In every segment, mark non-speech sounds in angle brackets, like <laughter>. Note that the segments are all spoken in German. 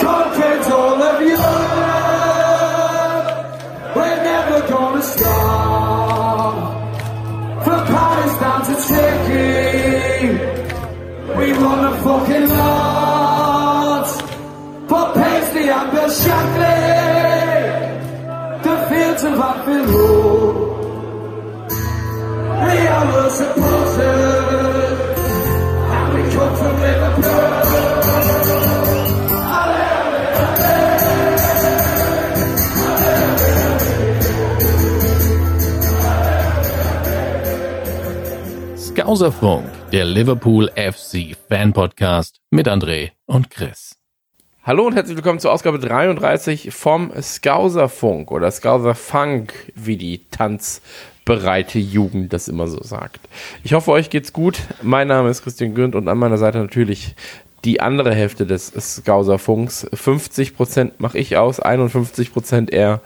Todd Skauserfunk, der Liverpool FC Fan Podcast mit André und Chris. Hallo und herzlich willkommen zur Ausgabe 33 vom Skauserfunk oder Skauserfunk, wie die tanzbereite Jugend das immer so sagt. Ich hoffe, euch geht's gut. Mein Name ist Christian Günd und an meiner Seite natürlich die andere Hälfte des Skauserfunks. 50% mache ich aus, 51% er.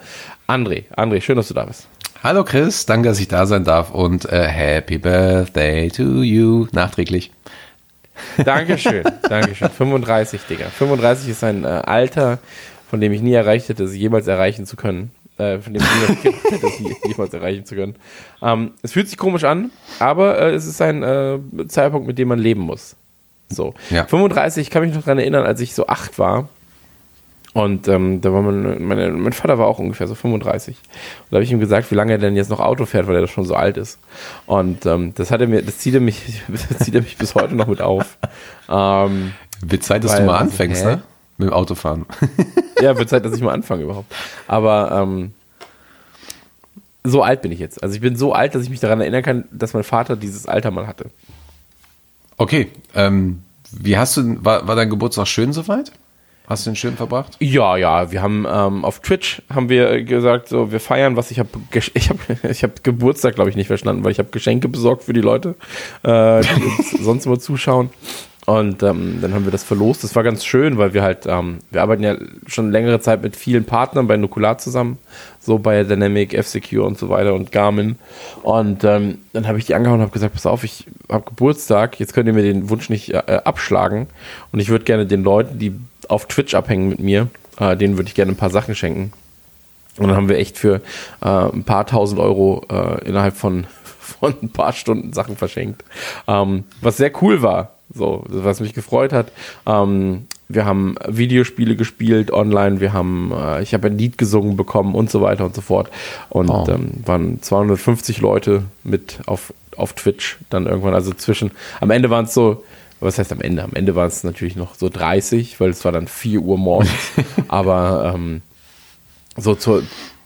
André, André, schön, dass du da bist. Hallo Chris, danke, dass ich da sein darf und äh, Happy Birthday to you nachträglich. Dankeschön, <laughs> Dankeschön. 35, Digga. 35 ist ein äh, Alter, von dem ich nie erreicht hätte, es jemals erreichen zu können. Äh, von dem ich niemals gedacht hätte, es <laughs> je- jemals erreichen zu können. Ähm, es fühlt sich komisch an, aber äh, es ist ein äh, Zeitpunkt, mit dem man leben muss. So. Ja. 35, ich kann mich noch daran erinnern, als ich so acht war. Und ähm, da war mein, meine, mein Vater war auch ungefähr so 35. Und da habe ich ihm gesagt, wie lange er denn jetzt noch Auto fährt, weil er schon so alt ist. Und ähm, das hat er mir, das zieht er mich, <laughs> das zieht er mich bis heute noch mit auf. Ähm, Wird Zeit, dass Weil- du mal also, anfängst, hä? ne? Mit dem Autofahren. <laughs> ja, wird Zeit, dass ich mal anfange überhaupt. Aber ähm, so alt bin ich jetzt. Also ich bin so alt, dass ich mich daran erinnern kann, dass mein Vater dieses Alter mal hatte. Okay, ähm, wie hast du, war, war dein Geburtstag schön soweit? Hast du den schön verbracht? Ja, ja, wir haben ähm, auf Twitch haben wir gesagt, so wir feiern was. Ich habe <laughs> ich habe ich habe Geburtstag glaube ich nicht verstanden, weil ich habe Geschenke besorgt für die Leute, äh, die uns <laughs> sonst immer zuschauen. Und ähm, dann haben wir das verlost. Das war ganz schön, weil wir halt, ähm, wir arbeiten ja schon längere Zeit mit vielen Partnern bei Nukular zusammen, so bei Dynamic, F-Secure und so weiter und Garmin. Und ähm, dann habe ich die angehauen und habe gesagt, pass auf, ich habe Geburtstag, jetzt könnt ihr mir den Wunsch nicht äh, abschlagen. Und ich würde gerne den Leuten, die auf Twitch abhängen mit mir, äh, denen würde ich gerne ein paar Sachen schenken. Und dann haben wir echt für äh, ein paar tausend Euro äh, innerhalb von, <laughs> von ein paar Stunden Sachen verschenkt. Ähm, was sehr cool war, so, was mich gefreut hat. Ähm, wir haben Videospiele gespielt online, wir haben, äh, ich habe ein Lied gesungen bekommen und so weiter und so fort. Und Oh. ähm, waren 250 Leute mit auf, auf Twitch dann irgendwann, also zwischen, am Ende waren es so, was heißt am Ende? Am Ende waren es natürlich noch so 30, weil es war dann 4 Uhr morgens. <laughs> Aber ähm, so zur,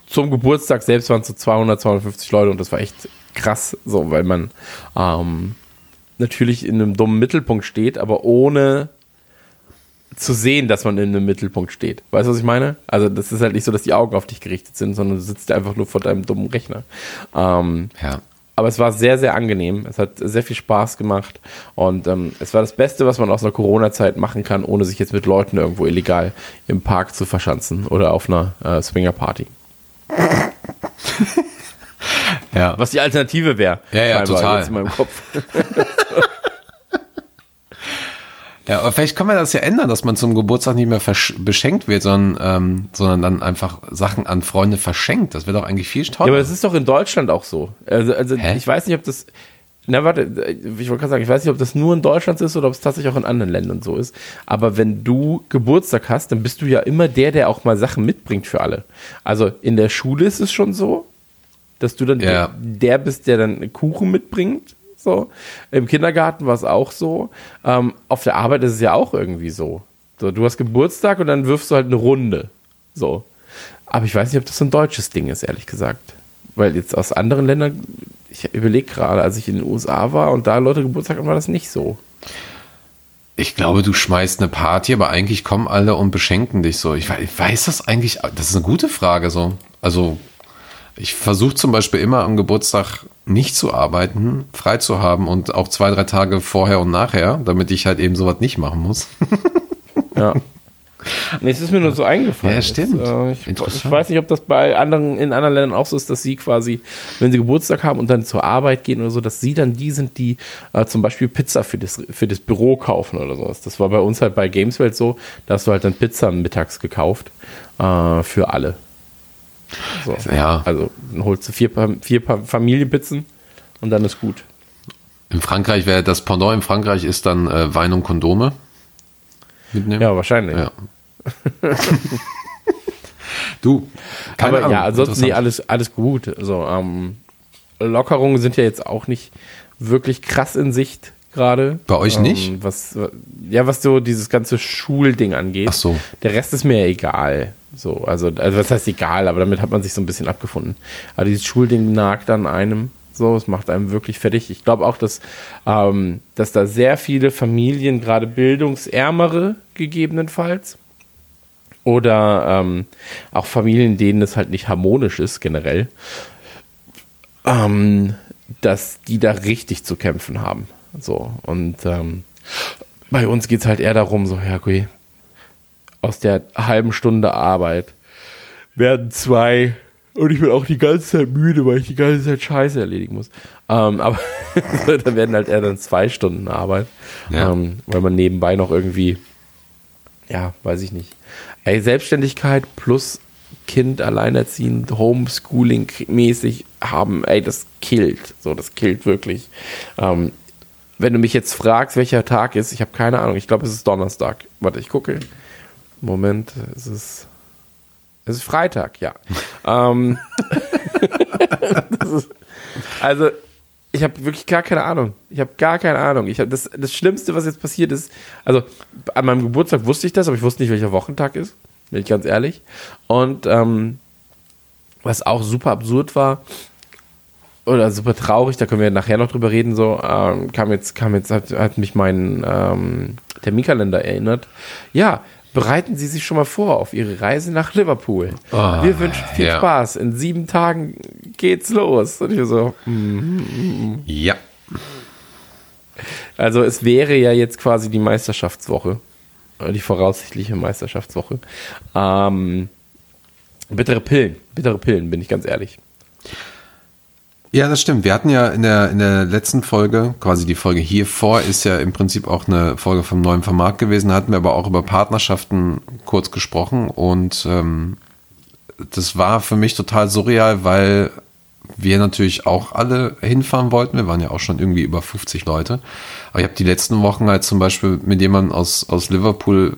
zum Geburtstag selbst waren es so 200, 250 Leute und das war echt krass, so, weil man ähm, natürlich in einem dummen Mittelpunkt steht, aber ohne zu sehen, dass man in einem Mittelpunkt steht. Weißt du, was ich meine? Also das ist halt nicht so, dass die Augen auf dich gerichtet sind, sondern du sitzt einfach nur vor deinem dummen Rechner. Ähm, Ja. aber es war sehr, sehr angenehm. Es hat sehr viel Spaß gemacht. Und ähm, es war das Beste, was man aus einer Corona-Zeit machen kann, ohne sich jetzt mit Leuten irgendwo illegal im Park zu verschanzen oder auf einer äh, Swinger-Party. <laughs> Ja. Was die Alternative wäre. Ja, ja, total. Jetzt in meinem Kopf. <laughs> Ja, aber vielleicht können wir das ja ändern, dass man zum Geburtstag nicht mehr beschenkt wird, sondern, ähm, sondern dann einfach Sachen an Freunde verschenkt. Das wäre doch eigentlich viel Ja, toller. aber das ist doch in Deutschland auch so. Also, also Hä? ich weiß nicht, ob das. Na, warte, ich wollte gerade sagen, ich weiß nicht, ob das nur in Deutschland ist oder ob es tatsächlich auch in anderen Ländern so ist. Aber wenn du Geburtstag hast, dann bist du ja immer der, der auch mal Sachen mitbringt für alle. Also in der Schule ist es schon so, dass du dann Ja. der bist, der dann Kuchen mitbringt. So. Im Kindergarten war es auch so. Ähm, auf der Arbeit ist es ja auch irgendwie so. so. Du hast Geburtstag und dann wirfst du halt eine Runde. So. Aber ich weiß nicht, ob das so ein deutsches Ding ist, ehrlich gesagt. Weil jetzt aus anderen Ländern, ich überlege gerade, als ich in den USA war und da Leute Geburtstag hatten, war das nicht so. Ich glaube, du schmeißt eine Party, aber eigentlich kommen alle und beschenken dich so. Ich weiß, ich weiß das eigentlich, das ist eine gute Frage so. Also, ich versuche zum Beispiel immer am Geburtstag nicht zu arbeiten, frei zu haben und auch zwei, drei Tage vorher und nachher, damit ich halt eben sowas nicht machen muss. Ja. <laughs> Nee, es ist mir nur so eingefallen. Ja, stimmt. Jetzt, äh, ich, ich weiß nicht, ob das bei anderen, in anderen Ländern auch so ist, dass sie quasi, wenn sie Geburtstag haben und dann zur Arbeit gehen oder so, dass sie dann die sind, die äh, zum Beispiel Pizza für das, für das Büro kaufen oder sowas. Das war bei uns halt bei Gameswelt so, da hast du halt dann Pizza mittags gekauft äh, für alle. So. Ja. Also dann holst du vier, vier Familienpizzen und dann ist gut. In Frankreich wäre das Pendant in Frankreich ist dann äh, Wein und Kondome mitnehmen. Ja, wahrscheinlich. Ja. <laughs> du, keine Aber Ahnung, ja, ansonsten nee, alles, alles gut. Also, ähm, Lockerungen sind ja jetzt auch nicht wirklich krass in Sicht gerade. Bei euch ähm, nicht? Was, ja, was so dieses ganze Schulding angeht. Ach so. Der Rest ist mir ja egal. So, also, also was heißt egal, aber damit hat man sich so ein bisschen abgefunden. Aber dieses Schulding nagt an einem. So, es macht einem wirklich fertig. Ich glaube auch, dass, ähm, dass da sehr viele Familien, gerade bildungsärmere gegebenenfalls, oder ähm, auch Familien, denen es halt nicht harmonisch ist generell, ähm, dass die da richtig zu kämpfen haben. So und ähm, bei uns geht es halt eher darum, so ja, okay, aus der halben Stunde Arbeit werden zwei und ich bin auch die ganze Zeit müde, weil ich die ganze Zeit Scheiße erledigen muss. Ähm, aber <laughs> da werden halt eher dann zwei Stunden Arbeit, Ja. ähm, weil man nebenbei noch irgendwie, ja, weiß ich nicht. Ey, Selbstständigkeit plus Kind alleinerziehend, Homeschooling-mäßig haben, ey, das killt. So, das killt wirklich. Ähm, wenn du mich jetzt fragst, welcher Tag ist, ich habe keine Ahnung. Ich glaube, es ist Donnerstag. Warte, ich gucke. Moment, es ist. Es ist Freitag, ja. <laughs> ähm, <laughs> ist, also, ich habe wirklich gar keine Ahnung. Ich habe gar keine Ahnung. Ich hab das, das Schlimmste, was jetzt passiert ist, also an meinem Geburtstag wusste ich das, aber ich wusste nicht, welcher Wochentag ist. Bin ich ganz ehrlich. Und ähm, was auch super absurd war, oder super traurig, da können wir nachher noch drüber reden, so, ähm, kam jetzt, kam jetzt, hat, hat mich mein ähm, Terminkalender erinnert. Ja, bereiten Sie sich schon mal vor auf Ihre Reise nach Liverpool. Ah, wir wünschen viel ja. Spaß. In sieben Tagen geht's los. Und ich so, hm. Ja. Also es wäre ja jetzt quasi die Meisterschaftswoche, äh, die voraussichtliche Meisterschaftswoche. Ähm, bittere Pillen, bittere Pillen, bin ich ganz ehrlich. Ja, das stimmt. Wir hatten ja in der, in der letzten Folge, quasi die Folge hier vor, ist ja im Prinzip auch eine Folge vom neuen Vermarkt gewesen. Da hatten wir aber auch über Partnerschaften kurz gesprochen und ähm, das war für mich total surreal, weil wir natürlich auch alle hinfahren wollten. Wir waren ja auch schon irgendwie über 50 Leute. Aber ich habe die letzten Wochen halt zum Beispiel mit jemandem aus, aus Liverpool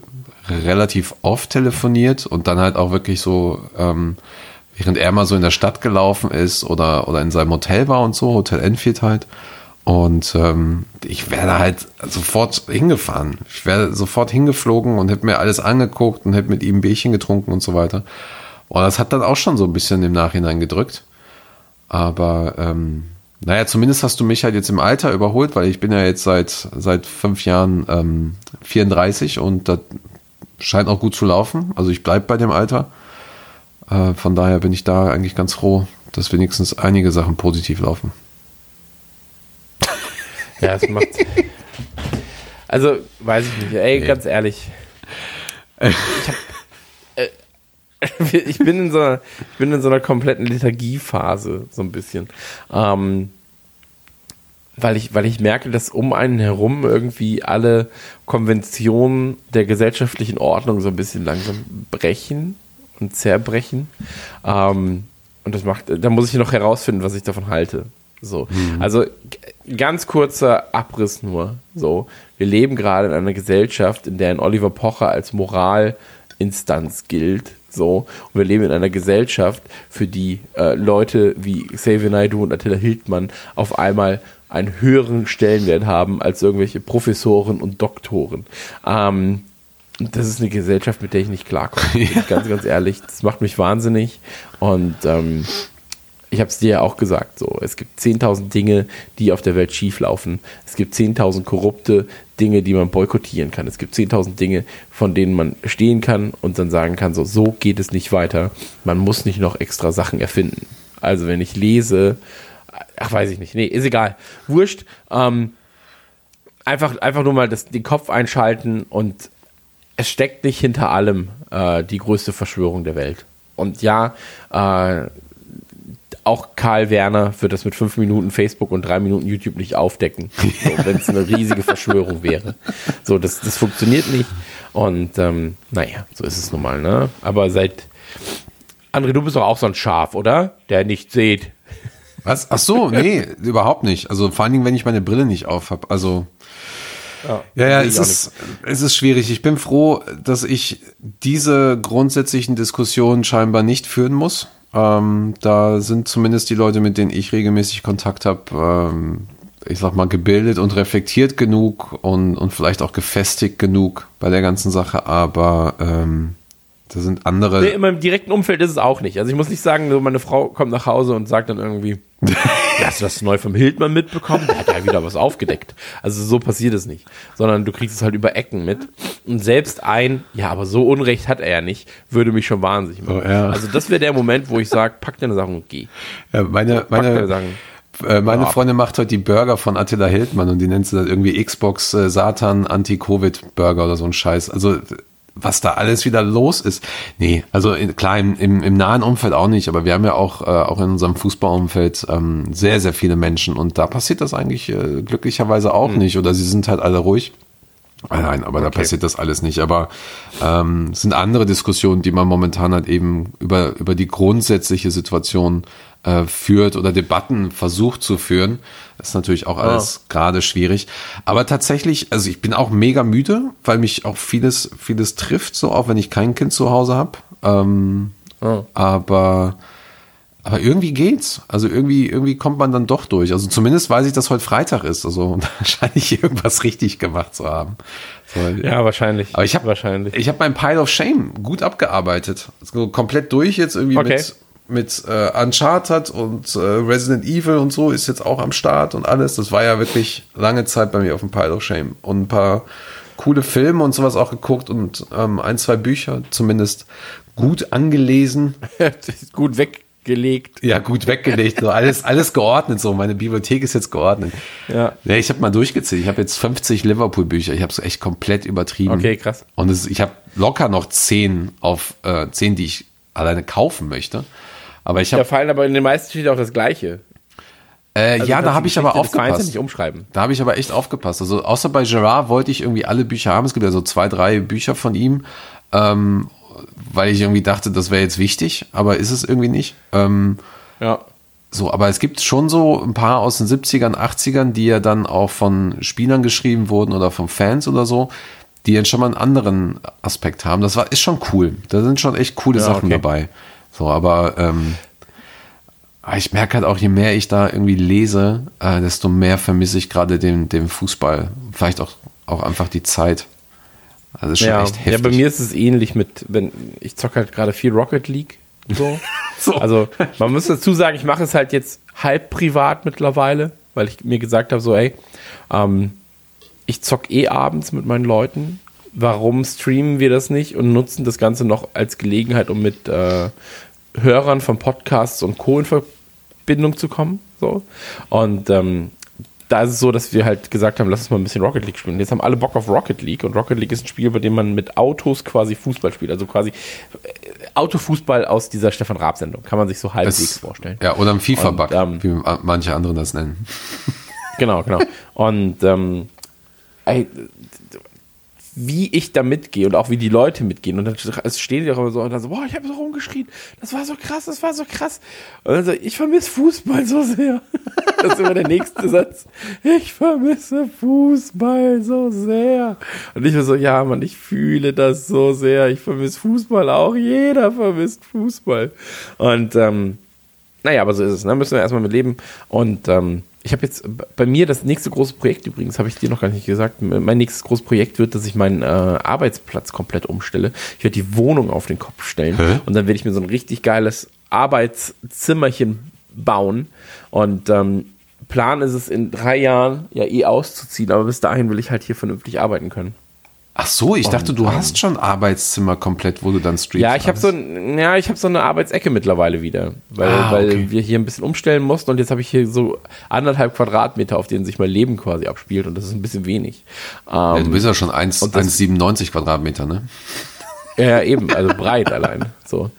relativ oft telefoniert und dann halt auch wirklich so, ähm, während er mal so in der Stadt gelaufen ist oder, oder in seinem Hotel war und so, Hotel Enfield halt. Und ähm, ich wäre halt sofort hingefahren. Ich wäre sofort hingeflogen und hätte mir alles angeguckt und hätte mit ihm ein Bierchen getrunken und so weiter. Und das hat dann auch schon so ein bisschen im Nachhinein gedrückt. Aber ähm, naja, zumindest hast du mich halt jetzt im Alter überholt, weil ich bin ja jetzt seit, seit fünf Jahren ähm, 34 und das scheint auch gut zu laufen. Also ich bleibe bei dem Alter. Äh, von daher bin ich da eigentlich ganz froh, dass wenigstens einige Sachen positiv laufen. Ja, es macht. Also, weiß ich nicht. Ey, ganz ehrlich. Ich, hab, äh, <laughs> ich, bin in so einer, ich bin in so einer kompletten Lethargiephase, so ein bisschen. Ähm, weil, ich, weil ich merke, dass um einen herum irgendwie alle Konventionen der gesellschaftlichen Ordnung so ein bisschen langsam brechen und zerbrechen. Ähm, und das macht, da muss ich noch herausfinden, was ich davon halte. So, also g- ganz kurzer Abriss nur. So, wir leben gerade in einer Gesellschaft, in der ein Oliver Pocher als Moralinstanz gilt. So, und wir leben in einer Gesellschaft, für die äh, Leute wie Xavier Naidoo und Attila Hildmann auf einmal einen höheren Stellenwert haben als irgendwelche Professoren und Doktoren. Ähm, das ist eine Gesellschaft, mit der ich nicht klarkomme. <laughs> Ich Ganz, ganz ehrlich, das macht mich wahnsinnig. Und ähm, ich habe es dir ja auch gesagt, so, es gibt 10.000 Dinge, die auf der Welt schieflaufen. Es gibt 10.000 korrupte Dinge, die man boykottieren kann. Es gibt 10.000 Dinge, von denen man stehen kann und dann sagen kann, so, so geht es nicht weiter. Man muss nicht noch extra Sachen erfinden. Also wenn ich lese, ach weiß ich nicht, nee, ist egal, wurscht. Ähm, einfach, einfach nur mal das, den Kopf einschalten und es steckt nicht hinter allem äh, die größte Verschwörung der Welt. Und ja, äh, auch Karl Werner wird das mit fünf Minuten Facebook und drei Minuten YouTube nicht aufdecken, <laughs> so, wenn es eine riesige Verschwörung wäre. So, das, das funktioniert nicht. Und ähm, naja, so ist es nun mal, ne? Aber seit André, du bist doch auch so ein Schaf, oder? Der nicht sieht. Was? Ach so, nee, überhaupt nicht. Also vor allen Dingen, wenn ich meine Brille nicht auf habe. Also ja, ja, es ist, es ist schwierig. Ich bin froh, dass ich diese grundsätzlichen Diskussionen scheinbar nicht führen muss. Ähm, da sind zumindest die Leute, mit denen ich regelmäßig Kontakt habe, ähm, ich sag mal, gebildet und reflektiert genug und, und vielleicht auch gefestigt genug bei der ganzen Sache, aber ähm, da sind andere. Nee, in meinem direkten Umfeld ist es auch nicht. Also ich muss nicht sagen, so meine Frau kommt nach Hause und sagt dann irgendwie, <laughs> hast du das neu vom Hildmann mitbekommen? Der hat ja wieder was aufgedeckt. Also so passiert es nicht. Sondern du kriegst es halt über Ecken mit. Und selbst ein, ja, aber so Unrecht hat er ja nicht, würde mich schon wahnsinnig machen. Oh, ja. Also das wäre der Moment, wo ich sage, pack deine Sachen und geh. Ja, meine, meine, Sachen. äh, meine Ja. Freundin macht heute die Burger von Attila Hildmann und die nennt sie dann irgendwie Xbox äh, Satan Anti-Covid-Burger oder so ein Scheiß. Also was da alles wieder los ist. Nee, also in, klar, im, im, im nahen Umfeld auch nicht, aber wir haben ja auch, äh, auch in unserem Fußballumfeld ähm, sehr, sehr viele Menschen und da passiert das eigentlich äh, glücklicherweise auch nicht oder sie sind halt alle ruhig. Ah, Nein, aber da passiert das alles nicht. Aber ähm, es sind andere Diskussionen, die man momentan halt eben über, über die grundsätzliche Situation äh, führt oder Debatten versucht zu führen. Das ist natürlich auch alles gerade schwierig. Aber tatsächlich, also ich bin auch mega müde, weil mich auch vieles, vieles trifft, so auch wenn ich kein Kind zu Hause habe. Ähm, Oh. Aber aber irgendwie geht's. Also irgendwie, irgendwie kommt man dann doch durch. Also zumindest weiß ich, dass heute Freitag ist. Also <laughs> wahrscheinlich irgendwas richtig gemacht zu haben. So, Ja, wahrscheinlich. aber ich habe wahrscheinlich. ich habe mein Pile of Shame gut abgearbeitet. Also komplett durch jetzt irgendwie Okay. mit mit äh, Uncharted und äh, Resident Evil und so ist jetzt auch am Start und alles. Das war ja wirklich lange Zeit bei mir auf dem Pile of Shame und ein paar coole Filme und sowas auch geguckt und ähm, ein zwei Bücher zumindest gut angelesen. <laughs> gut weggelegt. Ja, gut weggelegt, so alles, alles geordnet. So, meine Bibliothek ist jetzt geordnet. Ja. Ja, ich habe mal durchgezählt. Ich habe jetzt 50 Liverpool-Bücher. Ich habe es echt komplett übertrieben. Okay, krass. Und es, ich habe locker noch 10 auf äh, 10, die ich alleine kaufen möchte. Aber ich Da habe, fallen aber in den meisten steht auch das Gleiche. äh, Also ja, da habe ich aber aufgepasst. nicht umschreiben. Da habe ich aber echt aufgepasst. Also außer bei Gerard wollte ich irgendwie alle Bücher haben. Es gibt ja so zwei, drei Bücher von ihm, ähm, weil ich irgendwie dachte, das wäre jetzt wichtig, aber ist es irgendwie nicht. Ähm, Ja. So, aber es gibt schon so ein paar aus den 70ern, 80ern, die ja dann auch von Spielern geschrieben wurden oder von Fans oder so, die dann schon mal einen anderen Aspekt haben. Das war, ist schon cool. Da sind schon echt coole Ja, Sachen okay. dabei. So, aber ähm, ich merke halt auch, je mehr ich da irgendwie lese, äh, desto mehr vermisse ich gerade den, den Fußball. Vielleicht auch, auch einfach die Zeit. Also schon Ja. echt ja, heftig. bei mir ist es ähnlich mit, wenn ich zocke halt gerade viel Rocket League. So. <laughs> So. Also man muss dazu sagen, ich mache es halt jetzt halb privat mittlerweile, weil ich mir gesagt habe, so ey, ähm, ich zock eh abends mit meinen Leuten. Warum streamen wir das nicht und nutzen das Ganze noch als Gelegenheit, um mit äh, Hörern von Podcasts und Co. in Verbindung zu kommen? So. Und ähm, da ist es so, dass wir halt gesagt haben, lass uns mal ein bisschen Rocket League spielen. Jetzt haben alle Bock auf Rocket League und Rocket League ist ein Spiel, bei dem man mit Autos quasi Fußball spielt. Also quasi äh, Autofußball aus dieser Stefan Raab-Sendung. Kann man sich so halbwegs es, vorstellen. ja, oder ein FIFA-Bug, ähm, wie manche andere das nennen. Genau, genau. <laughs> Und ähm, ey, wie ich da mitgehe und auch wie die Leute mitgehen. Und dann stehen die auch immer so und dann so, boah, ich habe so rumgeschrien. Das war so krass, das war so krass. Und dann so, ich vermisse Fußball so sehr. <laughs> Das ist immer der nächste Satz. Ich vermisse Fußball so sehr. Und ich war so, ja, Mann, ich fühle das so sehr. Ich vermisse Fußball auch. Jeder vermisst Fußball. Und ähm, naja, aber so ist es. Ne? Müssen wir erstmal mit leben. Und ähm, ich habe jetzt bei mir das nächste große Projekt übrigens, habe ich dir noch gar nicht gesagt. Mein nächstes großes Projekt wird, dass ich meinen äh, Arbeitsplatz komplett umstelle. Ich werde die Wohnung auf den Kopf stellen Hä? und dann werde ich mir so ein richtig geiles Arbeitszimmerchen bauen. Und ähm, Plan ist es in drei Jahren ja eh auszuziehen, aber bis dahin will ich halt hier vernünftig arbeiten können. Ach so, ich dachte, du hast schon Arbeitszimmer komplett, wo du dann streamst. Ja, ich habe so, ein- ja, ich habe so eine Arbeitsecke mittlerweile wieder, weil, Ah, weil okay. wir hier ein bisschen umstellen mussten und jetzt habe ich hier so anderthalb Quadratmeter, auf denen sich mein Leben quasi abspielt und das ist ein bisschen wenig. Ja, Ähm, du bist ja schon 1 Und das- 1,97 Quadratmeter, ne? Ja, eben, also breit allein. So.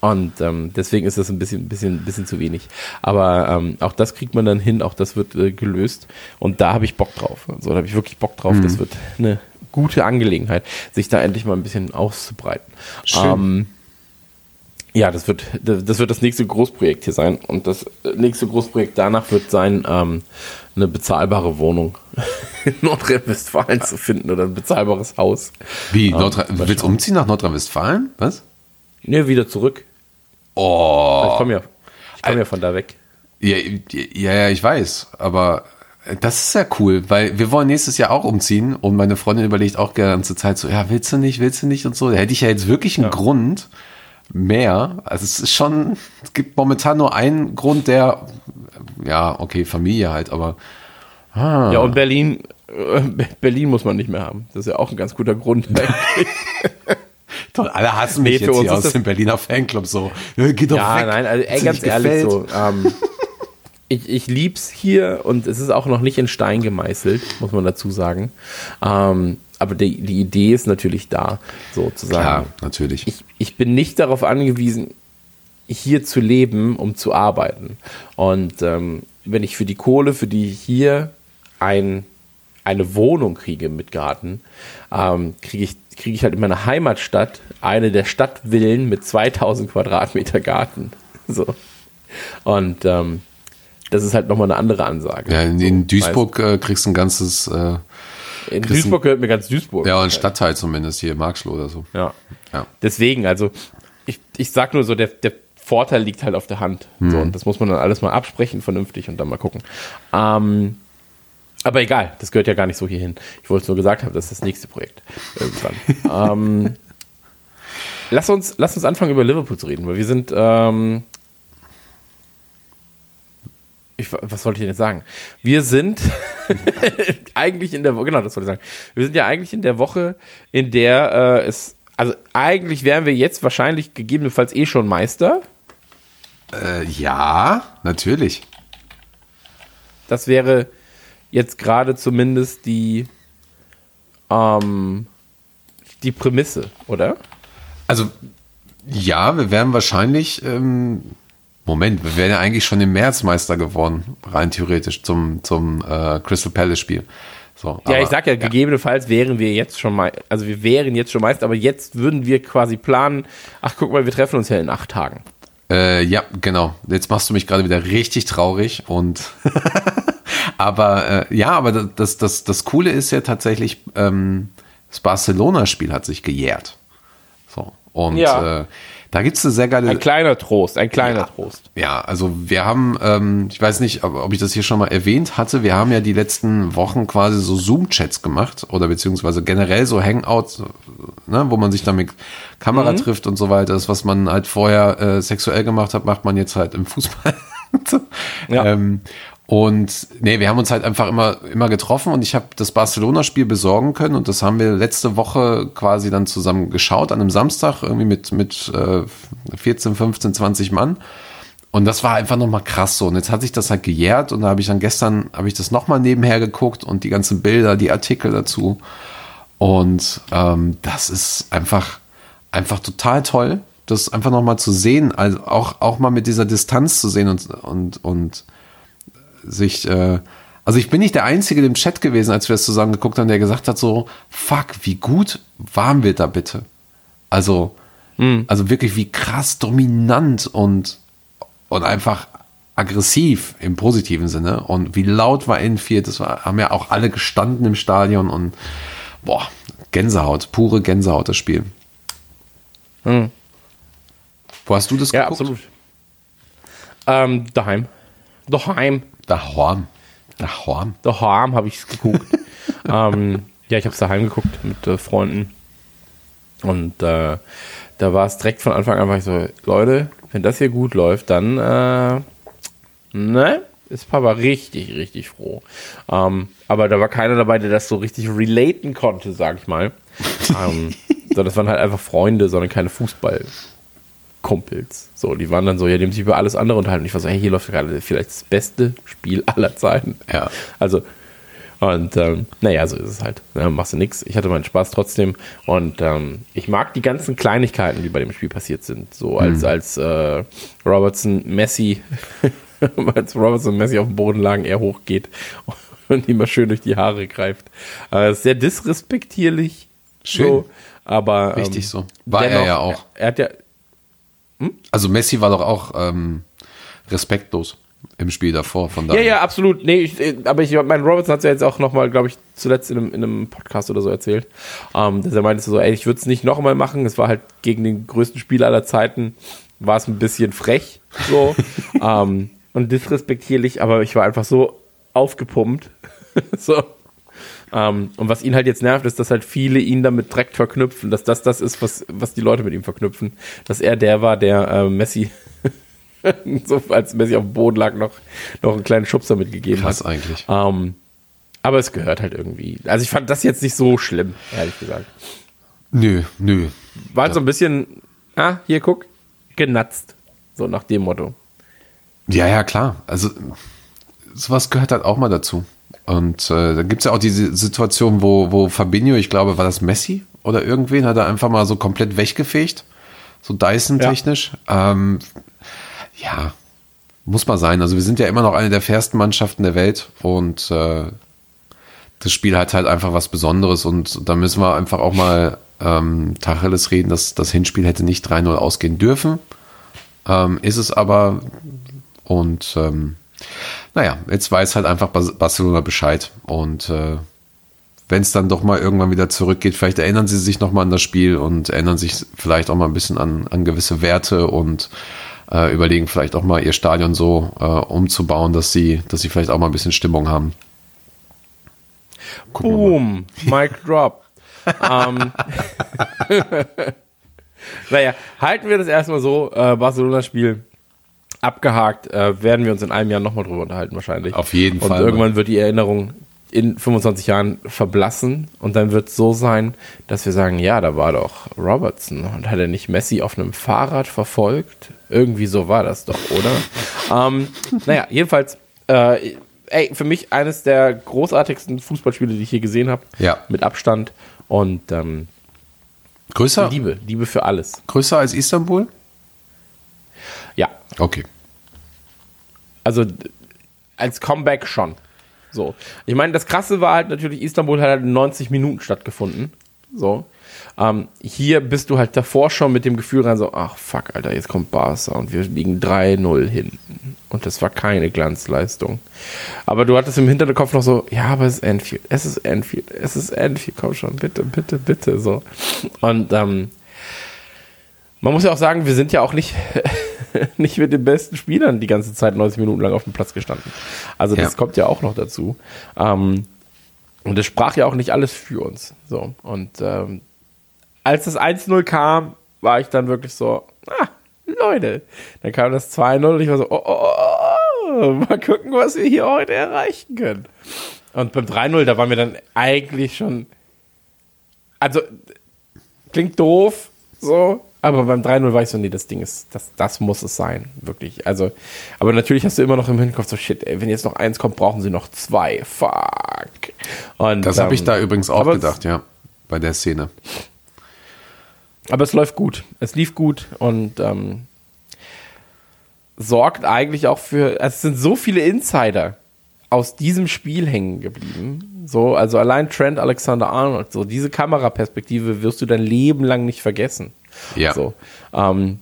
Und ähm, deswegen ist das ein bisschen, bisschen, bisschen zu wenig. Aber ähm, auch das kriegt man dann hin, auch das wird äh, gelöst. Und da habe ich Bock drauf. So, da habe ich wirklich Bock drauf. Mhm. Das wird eine gute Angelegenheit, sich da endlich mal ein bisschen auszubreiten. Schön. Ähm, ja, das wird, das wird das nächste Großprojekt hier sein. Und das nächste Großprojekt danach wird sein, ähm, eine bezahlbare Wohnung <laughs> in Nordrhein-Westfalen zu finden oder ein bezahlbares Haus. Wie? Ähm, Nordrhein willst du umziehen nach Nordrhein-Westfalen? Was? Nee, wieder zurück. Oh. Ich komme ja, ich komm ja von da weg. Ja, ja, ja, ich weiß, aber das ist ja cool, weil wir wollen nächstes Jahr auch umziehen und meine Freundin überlegt auch die ganze Zeit so, ja, willst du nicht, willst du nicht und so. Da hätte ich ja jetzt wirklich einen Grund mehr. Also es ist schon, es gibt momentan nur einen Grund, der, ja, okay, Familie halt, aber Ja, und Berlin, äh, Berlin muss man nicht mehr haben. Das ist ja auch ein ganz guter Grund. <laughs> Doch, alle hassen Nee, mich für jetzt hier aus dem Berliner Fanclub so. Ja, geh doch ja, weg. nein, also ey, ganz ehrlich gefällt. so. Ähm, ich, ich lieb's hier und es ist auch noch nicht in Stein gemeißelt, muss man dazu sagen. Ähm, aber die, die Idee ist natürlich da, sozusagen. Klar, natürlich. ich, ich bin nicht darauf angewiesen, hier zu leben, um zu arbeiten. Und ähm, wenn ich für die Kohle, für die ich hier ein, eine Wohnung kriege mit Garten, ähm, kriege ich, kriege ich halt in meiner Heimatstadt eine der Stadtvillen mit 2000 Quadratmeter Garten. <laughs> So. Und ähm, das ist halt nochmal eine andere Ansage. ja, in, in Duisburg äh, kriegst du ein ganzes, äh. In Duisburg gehört mir ganz Duisburg. ja, ein Stadtteil zumindest hier, Marxloh oder so. Ja. Ja. Deswegen, also ich, ich sag nur so, der, der Vorteil liegt halt auf der Hand. So, und das muss man dann alles mal absprechen, vernünftig und dann mal gucken. Ähm, aber egal, das gehört ja gar nicht so hierhin. Ich wollte es nur gesagt haben, das ist das nächste Projekt. Irgendwann. <laughs> ähm, lass, uns, lass uns anfangen, über Liverpool zu reden, weil wir sind. Ähm, ich, was wollte ich denn jetzt sagen? Wir sind <laughs> eigentlich in der Woche, genau, das wollte ich sagen. Wir sind ja eigentlich in der Woche, in der äh, es, also eigentlich wären wir jetzt wahrscheinlich gegebenenfalls eh schon Meister. Äh, ja, natürlich. Das wäre jetzt gerade zumindest die, ähm, die Prämisse, oder? Also, ja, wir wären wahrscheinlich, ähm, Moment, wir wären ja eigentlich schon im März Meister geworden, rein theoretisch zum, zum äh, Crystal Palace Spiel. So, Ja, aber- ich sag ja, gegebenenfalls wären wir jetzt schon mal, also wir wären jetzt schon Meister, aber jetzt würden wir quasi planen, ach guck mal, wir treffen uns ja in acht Tagen. Äh, ja, genau. Jetzt machst du mich gerade wieder richtig traurig und <laughs> aber äh, ja, aber das, das, das Coole ist ja tatsächlich, ähm, das Barcelona-Spiel hat sich gejährt. So. Und Ja. äh, da gibt's eine sehr geile. Ein kleiner Trost, ein kleiner Ja. Trost. Ja, also wir haben, ähm, ich weiß nicht, ob, ob ich das hier schon mal erwähnt hatte, wir haben ja die letzten Wochen quasi so Zoom-Chats gemacht oder beziehungsweise generell so Hangouts, ne, wo man sich dann mit Kamera Mhm. trifft und so weiter. Das, was man halt vorher äh, sexuell gemacht hat, macht man jetzt halt im Fußball. <laughs> Ja. ähm, und nee, wir haben uns halt einfach immer, immer getroffen und ich habe das Barcelona-Spiel besorgen können und das haben wir letzte Woche quasi dann zusammen geschaut an einem Samstag, irgendwie mit, mit äh, 14, 15, 20 Mann. Und das war einfach nochmal krass so. Und jetzt hat sich das halt gejährt und da habe ich dann gestern, habe ich das nochmal nebenher geguckt und die ganzen Bilder, die Artikel dazu. Und ähm, das ist einfach, einfach total toll, das einfach nochmal zu sehen, also auch, auch mal mit dieser Distanz zu sehen und, und, und sich, äh, also ich bin nicht der Einzige im Chat gewesen, als wir es zusammen geguckt haben, der gesagt hat so, fuck, wie gut waren wir da bitte? Also, also wirklich wie krass dominant und, und einfach aggressiv im positiven Sinne und wie laut war Enfield, das war, haben ja auch alle gestanden im Stadion und boah, Gänsehaut, pure Gänsehaut das Spiel. Wo hast du das Ja, geguckt? absolut. Ähm, daheim. Daheim. Daheim. Daheim. Daheim habe ich es geguckt. <laughs> ähm, ja, ich habe es daheim geguckt mit äh, Freunden. Und äh, da war es direkt von Anfang an war ich so, Leute, wenn das hier gut läuft, dann äh, ne, ist Papa richtig, richtig froh. Ähm, aber da war keiner dabei, der das so richtig relaten konnte, sag ich mal. <laughs> ähm, so, das waren halt einfach Freunde, sondern keine Fußballkumpels. So, die waren dann so, ja, die haben sich über alles andere unterhalten. Ich war so, hey, hier läuft gerade vielleicht das beste Spiel aller Zeiten. Ja. Also, und ähm, naja, so ist es halt. Ja, machst du nix. Ich hatte meinen Spaß trotzdem. Und ähm, ich mag die ganzen Kleinigkeiten, die bei dem Spiel passiert sind. So als, als äh, Robertson Messi, <laughs> als Robertson Messi auf dem Boden lagen, er hochgeht <laughs> und ihm mal schön durch die Haare greift. Äh, sehr disrespektierlich. Schön. So, aber ähm, Richtig so. War er ja auch. Er, er hat ja, Also Messi war doch auch ähm, respektlos im Spiel davor. Von Ja, daher. ja, absolut. Nee, ich, äh, aber ich mein Robertson hat es ja jetzt auch nochmal, glaube ich, zuletzt in einem, in einem Podcast oder so erzählt, ähm, dass er meinte so, ey, ich würde es nicht nochmal machen. Es war halt gegen den größten Spieler aller Zeiten, war es ein bisschen frech, so, <laughs> ähm, und disrespektierlich, aber ich war einfach so aufgepumpt, <laughs> so. Ähm, und was ihn halt jetzt nervt, ist, dass halt viele ihn damit direkt verknüpfen, dass das das ist, was, was die Leute mit ihm verknüpfen. Dass er der war, der äh, Messi, <laughs> so als Messi auf dem Boden lag, noch, noch einen kleinen Schubser mitgegeben Krass hat. eigentlich. Ähm, aber es gehört halt irgendwie. Also ich fand das jetzt nicht so schlimm, ehrlich gesagt. Nö, nö. War halt so ein bisschen, ah, hier guck, genatzt. So nach dem Motto. Ja, ja, klar. Also sowas gehört halt auch mal dazu. Und äh, dann gibt es ja auch diese Situation, wo, wo Fabinho, ich glaube, war das Messi oder irgendwen, hat er einfach mal so komplett weggefegt. So Dyson-technisch. Ja. Ähm, ja, muss mal sein. Also wir sind ja immer noch eine der fairsten Mannschaften der Welt und äh, das Spiel hat halt einfach was Besonderes und da müssen wir einfach auch mal ähm, Tacheles reden, dass das Hinspiel hätte nicht 3-0 ausgehen dürfen. Ähm, ist es aber und ähm, naja, jetzt weiß halt einfach Barcelona Bescheid und äh, wenn es dann doch mal irgendwann wieder zurückgeht, vielleicht erinnern sie sich nochmal an das Spiel und erinnern sich vielleicht auch mal ein bisschen an, an gewisse Werte und äh, überlegen vielleicht auch mal ihr Stadion so äh, umzubauen, dass sie, dass sie vielleicht auch mal ein bisschen Stimmung haben. Gucken. Boom, Mic drop. ähm, <laughs> naja, halten wir das erstmal so, äh, Barcelona-Spiel abgehakt, äh, werden wir uns in einem Jahr nochmal drüber unterhalten wahrscheinlich. Auf jeden und Fall. Und irgendwann wird die Erinnerung in 25 Jahren verblassen und dann wird es so sein, dass wir sagen, ja, da war doch Robertson und hat er nicht Messi auf einem Fahrrad verfolgt? Irgendwie so war das doch, oder? <laughs> ähm, naja, jedenfalls, äh, ey, für mich eines der großartigsten Fußballspiele, die ich hier gesehen habe. Ja. Mit Abstand und ähm, Größer, Liebe, Liebe für alles. größer als Istanbul? Ja, Okay. Also als Comeback schon. So. Ich meine, das Krasse war halt natürlich, Istanbul hat halt in 90 Minuten stattgefunden. So. Ähm, hier bist du halt davor schon mit dem Gefühl rein, so, ach fuck, Alter, jetzt kommt Barca und wir liegen 3-0 hinten. Und das war keine Glanzleistung. Aber du hattest im Hinterkopf noch so, ja, aber es ist Enfield, es ist Enfield, es ist Enfield, komm schon, bitte, bitte, bitte, so. Und ähm, man muss ja auch sagen, wir sind ja auch nicht, <laughs> nicht mit den besten Spielern die ganze Zeit 90 Minuten lang auf dem Platz gestanden. Also das Ja. kommt ja auch noch dazu. Ähm, und es sprach ja auch nicht alles für uns. So. Und ähm, als das 1-0 kam, war ich dann wirklich so, ah, Leute. Dann kam das 2-0 und ich war so, oh, oh, oh, oh, mal gucken, was wir hier heute erreichen können. Und beim 3-0, da war mir dann eigentlich schon, also klingt doof, so, aber beim 3-0 war ich so, nee, das Ding ist, das, das muss es sein, wirklich. Also, aber natürlich hast du immer noch im Hinterkopf so, shit, ey, wenn jetzt noch eins kommt, brauchen sie noch zwei, fuck. Und, Das habe ich ähm, da übrigens auch gedacht, ja, bei der Szene. Aber es läuft gut. Es lief gut und ähm, sorgt eigentlich auch für. Also es sind so viele Insider aus diesem Spiel hängen geblieben. So, also allein Trent Alexander Arnold, so diese Kameraperspektive wirst du dein Leben lang nicht vergessen. Ja. So, ähm,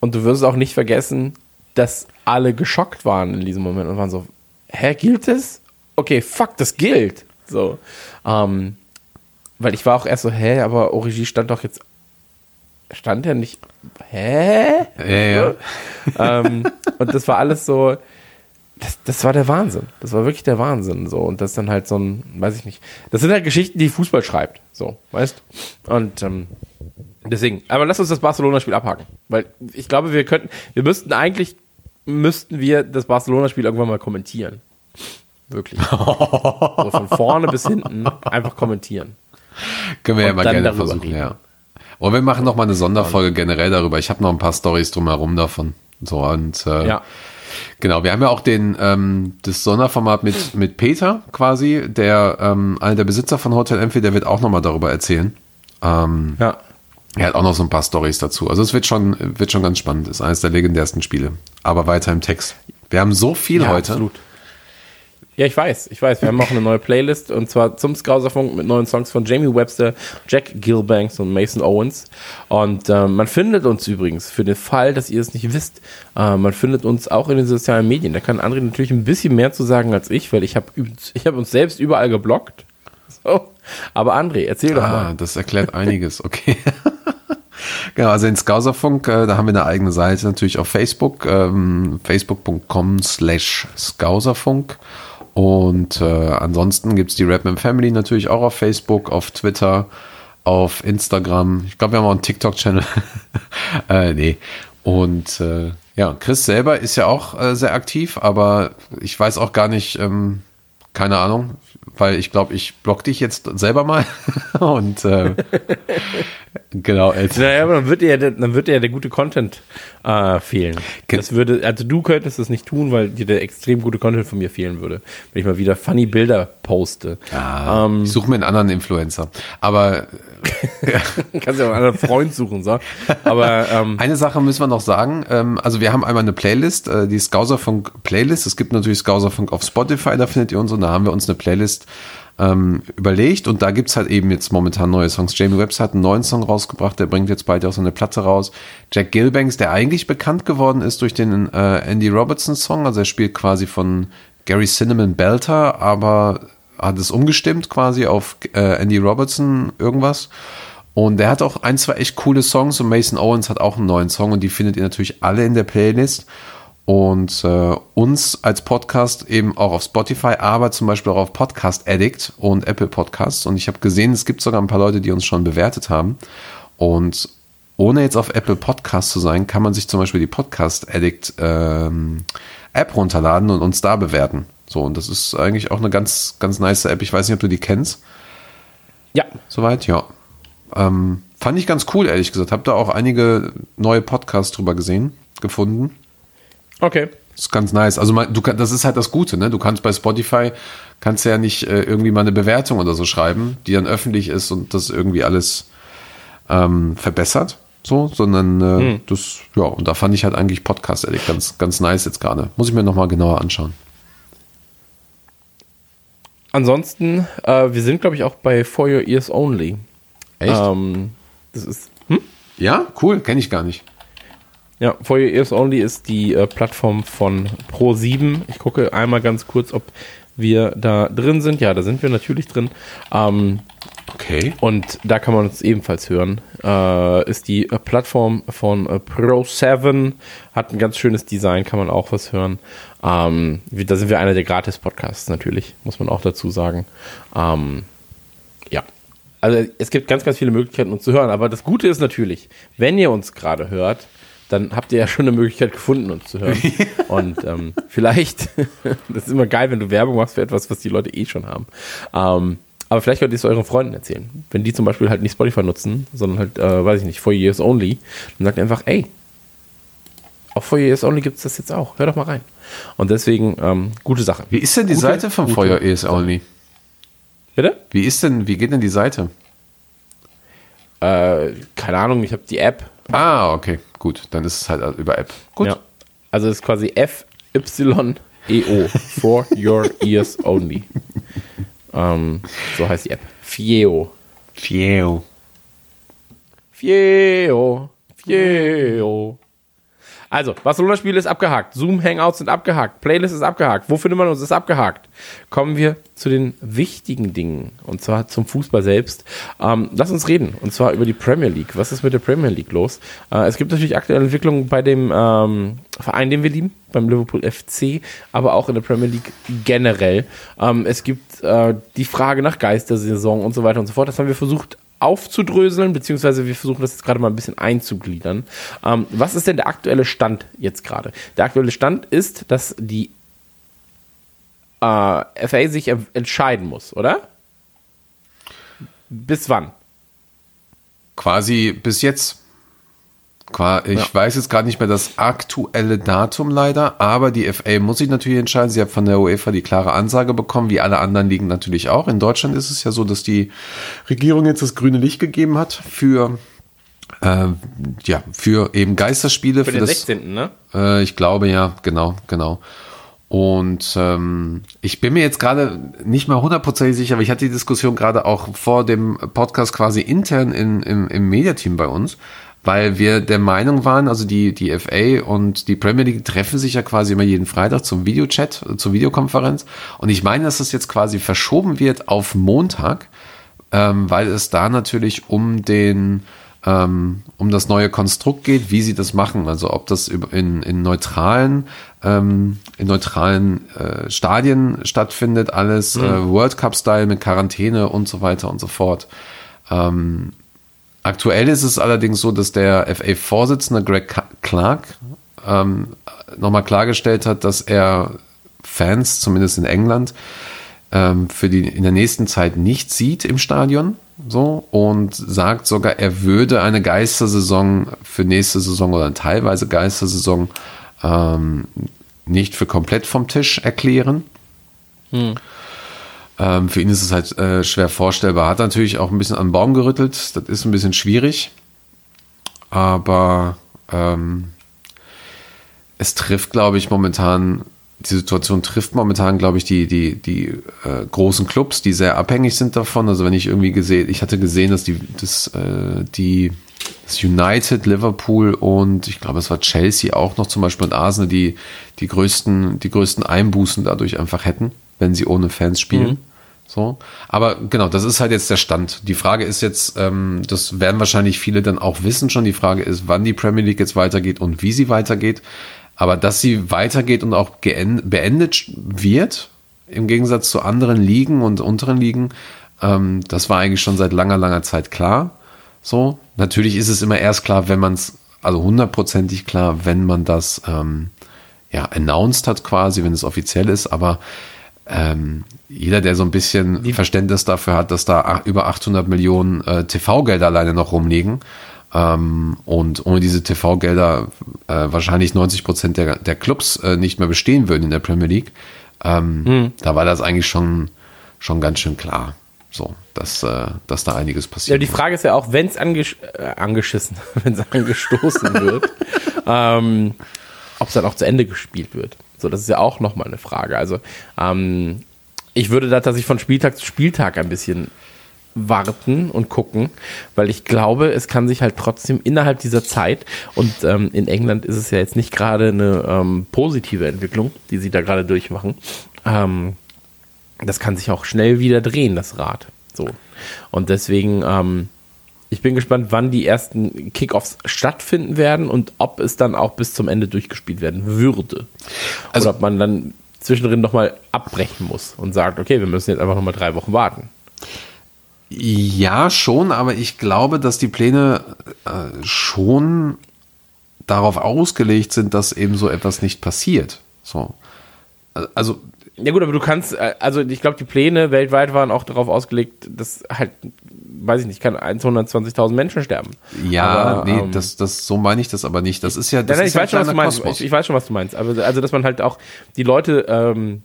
und du wirst auch nicht vergessen, dass alle geschockt waren in diesem Moment und waren so, hä, gilt das? Okay, fuck, das gilt. So, ähm, weil ich war auch erst so, hä, aber Origi stand doch jetzt, stand er nicht, hä? Ja, ja. ähm, und das war alles so, das, das war der Wahnsinn. Das war wirklich der Wahnsinn. So. Und das ist dann halt so ein, weiß ich nicht. Das sind halt Geschichten, die Fußball schreibt. So, weißt Und ähm, deswegen, aber lass uns das Barcelona-Spiel abhaken. Weil ich glaube, wir könnten, wir müssten eigentlich, müssten wir das Barcelona-Spiel irgendwann mal kommentieren. Wirklich. <laughs> so von vorne bis hinten einfach kommentieren. Können wir ja Und mal dann gerne versuchen, reden. ja. Oder wir machen noch mal eine Sonderfolge generell darüber. Ich habe noch ein paar Stories drumherum davon. So und äh, Ja. Genau, wir haben ja auch den ähm, das Sonderformat mit mit Peter quasi, der ähm, einer der Besitzer von Hotel Enfield, der wird auch noch mal darüber erzählen. Ähm, Ja. Er hat auch noch so ein paar Stories dazu. Also es wird schon wird schon ganz spannend. Ist eines der legendärsten Spiele. Aber weiter im Text. Wir haben so viel Ja, heute. absolut. Ja, ich weiß, ich weiß. Wir haben auch eine neue Playlist und zwar zum Scouserfunk mit neuen Songs von Jamie Webster, Jack Gilbanks und Mason Owens. Und äh, man findet uns übrigens, für den Fall, dass ihr es nicht wisst, äh, man findet uns auch in den sozialen Medien. Da kann André natürlich ein bisschen mehr zu sagen als ich, weil ich habe ich hab uns selbst überall geblockt. <laughs> So. Aber André, erzähl doch Ah, mal. das erklärt einiges, okay. <laughs> genau, also in Skauserfunk, äh, da haben wir eine eigene Seite natürlich auf Facebook, ähm, facebook.com slash Skauserfunk. Und äh, ansonsten gibt's die Rapman Family natürlich auch auf Facebook, auf Twitter, auf Instagram. Ich glaube, wir haben auch einen TikTok-Channel. <laughs> äh, nee. Und äh, ja, Chris selber ist ja auch äh, sehr aktiv, aber ich weiß auch gar nicht, ähm, keine Ahnung, weil ich glaube, ich block dich jetzt selber mal. <laughs> Und äh, genau, jetzt, Naja, aber dann wird dir ja der, dann wird dir ja der gute Content äh, fehlen. Ge- Das würde, also du könntest es nicht tun, weil dir der extrem gute Content von mir fehlen würde, wenn ich mal wieder funny Bilder poste. Ah, Ähm, ich suche mir einen anderen Influencer. Aber <laughs> kannst ja auch einen anderen Freund suchen, so. Aber ähm, <laughs> eine Sache müssen wir noch sagen. Ähm, also wir haben einmal eine Playlist, äh, die Skauserfunk Playlist. Es gibt natürlich Skauserfunk auf Spotify, da findet ihr uns. Und da haben wir uns eine Playlist ähm, überlegt. Und da gibt's halt eben jetzt momentan neue Songs. Jamie Webster hat einen neuen Song rausgebracht, der bringt jetzt bald auch so eine Platte raus. Jack Gilbanks, der eigentlich bekannt geworden ist durch den äh, Andy Robertson Song. Also er spielt quasi von Gary Cinnamon Belter, aber hat es umgestimmt quasi auf äh, Andy Robertson irgendwas. Und der hat auch ein, zwei echt coole Songs und Mason Owens hat auch einen neuen Song und die findet ihr natürlich alle in der Playlist. Und äh, uns als Podcast eben auch auf Spotify, aber zum Beispiel auch auf Podcast Addict und Apple Podcasts. Und ich habe gesehen, es gibt sogar ein paar Leute, die uns schon bewertet haben. Und ohne jetzt auf Apple Podcast zu sein, kann man sich zum Beispiel die Podcast Addict ähm, App runterladen und uns da bewerten. So, und das ist eigentlich auch eine ganz, ganz nice App. Ich weiß nicht, ob du die kennst. ja, Soweit, ja. Ähm, fand ich ganz cool, ehrlich gesagt. Hab da auch einige neue Podcasts drüber gesehen, gefunden. Okay. Das ist ganz nice. Also man, du das ist halt das Gute, ne? Du kannst bei Spotify kannst ja nicht äh, irgendwie mal eine Bewertung oder so schreiben, die dann öffentlich ist und das irgendwie alles ähm, verbessert, so, sondern äh, das, ja, und da fand ich halt eigentlich Podcast ehrlich ganz, ganz nice jetzt gerade. Muss ich mir nochmal genauer anschauen. Ansonsten, äh, wir sind, glaube ich, auch bei For Your Ears Only. Echt? Ähm, das ist, hm? ja, cool, kenne ich gar nicht. Ja, For Your Ears Only ist die äh, Plattform von Pro7. Ich gucke einmal ganz kurz, ob wir da drin sind. Ja, da sind wir natürlich drin. Ähm, Okay. und da kann man uns ebenfalls hören. Äh, ist die äh, Plattform von äh, Pro7. Hat ein ganz schönes Design, kann man auch was hören. Ähm, wir, da sind wir einer der Gratis-Podcasts natürlich, muss man auch dazu sagen. Ähm, ja. Also es gibt ganz, ganz viele Möglichkeiten, uns zu hören. Aber das Gute ist natürlich, wenn ihr uns gerade hört, dann habt ihr ja schon eine Möglichkeit gefunden, uns zu hören. <laughs> Und ähm, vielleicht, <laughs> das ist immer geil, wenn du Werbung machst für etwas, was die Leute eh schon haben. Ähm, aber vielleicht könnt ihr es euren Freunden erzählen. Wenn die zum Beispiel halt nicht Spotify nutzen, sondern halt, äh, weiß ich nicht, For Years Only, dann sagt ihr einfach, ey, auf For Years Only gibt es das jetzt auch. Hör doch mal rein. Und deswegen, ähm, gute Sache. Wie ist denn die Gute- Seite von Feuer ES Only? Bitte? Wie ist denn, wie geht denn die Seite? Äh, keine Ahnung, ich habe die App. Ah, okay, gut. Dann ist es halt über App. Gut. Ja. Also es ist quasi F-Y-E-O. For Your Ears Only. ähm, so heißt die App. Fieo. Fieo. Fieo. Fieo. Also, Barcelona-Spiel ist abgehakt. Zoom-Hangouts sind abgehakt. Playlist ist abgehakt. Wo findet man uns? Ist abgehakt. Kommen wir zu den wichtigen Dingen. Und zwar zum Fußball selbst. Ähm, lass uns reden. Und zwar über die Premier League. Was ist mit der Premier League los? Äh, es gibt natürlich aktuelle Entwicklungen bei dem ähm, Verein, den wir lieben, beim Liverpool FC, aber auch in der Premier League generell. Ähm, es gibt äh, die Frage nach Geistersaison und so weiter und so fort. Das haben wir versucht aufzudröseln, beziehungsweise wir versuchen das jetzt gerade mal ein bisschen einzugliedern. Ähm, was ist denn der aktuelle Stand jetzt gerade? Der aktuelle Stand ist, dass die äh, FA sich en- entscheiden muss, oder? bis wann? Quasi bis jetzt. Ich Ja. weiß jetzt gerade nicht mehr das aktuelle Datum leider, aber die FA muss sich natürlich entscheiden. Sie hat von der UEFA die klare Ansage bekommen, wie alle anderen Ligen natürlich auch. In Deutschland ist es ja so, dass die Regierung jetzt das grüne Licht gegeben hat für, äh, ja, für eben Geisterspiele. Für den das, 16., ne? Äh, ich glaube ja, genau, genau. Und ähm, ich bin mir jetzt gerade nicht mal hundertprozentig sicher, aber ich hatte die Diskussion gerade auch vor dem Podcast quasi intern in, im, im Mediateam bei uns, weil wir der Meinung waren, also die, die FA und die Premier League treffen sich ja quasi immer jeden Freitag zum Videochat, zur Videokonferenz. Und ich meine, dass das jetzt quasi verschoben wird auf Montag, ähm, weil es da natürlich um den ähm, um das neue Konstrukt geht, wie sie das machen. Also ob das in, in neutralen ähm, in neutralen äh, Stadien stattfindet, alles äh, World Cup Style mit Quarantäne und so weiter und so fort. Ähm, aktuell ist es allerdings so, dass der FA-Vorsitzende Greg Clark ähm, nochmal klargestellt hat, dass er Fans, zumindest in England, ähm, für die in der nächsten Zeit nicht sieht im Stadion. So und sagt sogar, er würde eine Geistersaison für nächste Saison oder teilweise Geistersaison ähm, nicht für komplett vom Tisch erklären. Ähm, für ihn ist es halt äh, schwer vorstellbar. Hat natürlich auch ein bisschen an den Baum gerüttelt. Das ist ein bisschen schwierig. Aber ähm, es trifft, glaube ich, momentan, die Situation trifft momentan, glaube ich, die, die, die äh, großen Clubs, die sehr abhängig sind davon. Also wenn ich irgendwie gesehen, ich hatte gesehen, dass die, das, äh, die, das United, Liverpool und ich glaube, es war Chelsea auch noch zum Beispiel und Arsenal, die, die größten, die größten Einbußen dadurch einfach hätten, wenn sie ohne Fans spielen. So. Aber genau, das ist halt jetzt der Stand. Die Frage ist jetzt, ähm, das werden wahrscheinlich viele dann auch wissen schon. Die Frage ist, wann die Premier League jetzt weitergeht und wie sie weitergeht. Aber dass sie weitergeht und auch beendet wird, im Gegensatz zu anderen Ligen und unteren Ligen, ähm, das war eigentlich schon seit langer, langer Zeit klar. So. Natürlich ist es immer erst klar, wenn man es, also hundertprozentig klar, wenn man das ähm, ja announced hat quasi, wenn es offiziell ist, aber ähm, jeder, der so ein bisschen Verständnis dafür hat, dass da über 800 Millionen äh, TV-Gelder alleine noch rumliegen ähm, und ohne diese TV-Gelder äh, wahrscheinlich 90 Prozent der, der Clubs äh, nicht mehr bestehen würden in der Premier League, ähm, da war das eigentlich schon, schon ganz schön klar, so, dass, äh, dass da einiges Ja, passiert. die Frage ist ja auch, wenn es angesch äh, angeschissen, <laughs> wenn es angestoßen wird, <laughs> ähm, ob es dann auch zu Ende gespielt wird. So, das ist ja auch nochmal eine Frage. Also, ähm, ich würde da tatsächlich von Spieltag zu Spieltag ein bisschen warten und gucken, weil ich glaube, es kann sich halt trotzdem innerhalb dieser Zeit und ähm, in England ist es ja jetzt nicht gerade eine ähm, positive Entwicklung, die sie da gerade durchmachen. Ähm, das kann sich auch schnell wieder drehen, das Rad. So. Und deswegen, ähm, ich bin gespannt, wann die ersten Kickoffs stattfinden werden und ob es dann auch bis zum Ende durchgespielt werden würde. Also- Oder ob man dann zwischendrin nochmal abbrechen muss und sagt, okay, wir müssen jetzt einfach nochmal drei Wochen warten. Ja, schon, aber ich glaube, dass die Pläne äh, schon darauf ausgelegt sind, dass eben so etwas nicht passiert. So. Also, Ja gut, aber du kannst, äh, also ich glaube, die Pläne weltweit waren auch darauf ausgelegt, dass halt, weiß ich nicht, kann 120.000 Menschen sterben. ja, Aber, nee, ähm, das, das, so meine ich das aber nicht. Das ist ja, das Nein, nein, ist ich ja weiß schon, was du meinst. Ich, ich weiß schon, was du meinst. Aber also, dass man halt auch die Leute, ähm,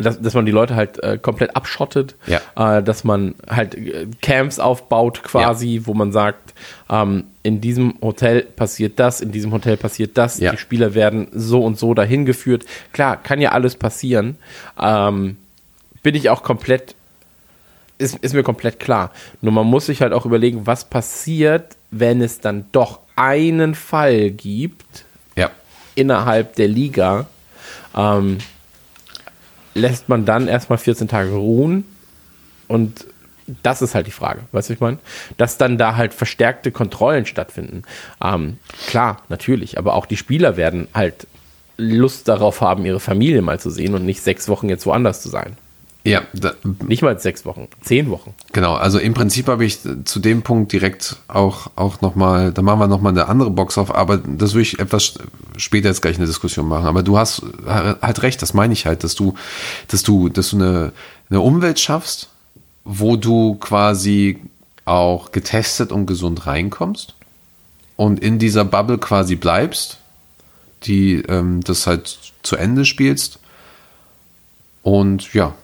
dass, dass man die Leute halt äh, komplett abschottet, Ja. äh, dass man halt äh, Camps aufbaut quasi, wo man sagt, ähm, in diesem Hotel passiert das, in diesem Hotel passiert das, Ja. die Spieler werden so und so dahin geführt. Klar, kann ja alles passieren. Ähm, bin ich auch komplett ist, ist mir komplett klar. Nur man muss sich halt auch überlegen, was passiert, wenn es dann doch einen Fall gibt ja. innerhalb der Liga. Ähm, lässt man dann erstmal 14 Tage ruhen und das ist halt die Frage, weißt du, ich meine? Dass dann da halt verstärkte Kontrollen stattfinden. Ähm, klar, natürlich, aber auch die Spieler werden halt Lust darauf haben, ihre Familie mal zu sehen und nicht sechs Wochen jetzt woanders zu sein. Ja, da, Nicht mal sechs Wochen, zehn Wochen. Genau, also im Prinzip habe ich zu dem Punkt direkt auch, auch nochmal, da machen wir nochmal eine andere Box auf, aber das würde ich etwas später jetzt gleich eine Diskussion machen. Aber du hast halt recht, das meine ich halt, dass du, dass du, dass du eine, eine Umwelt schaffst, wo du quasi auch getestet und gesund reinkommst und in dieser Bubble quasi bleibst, die ähm, das halt zu Ende spielst und ja,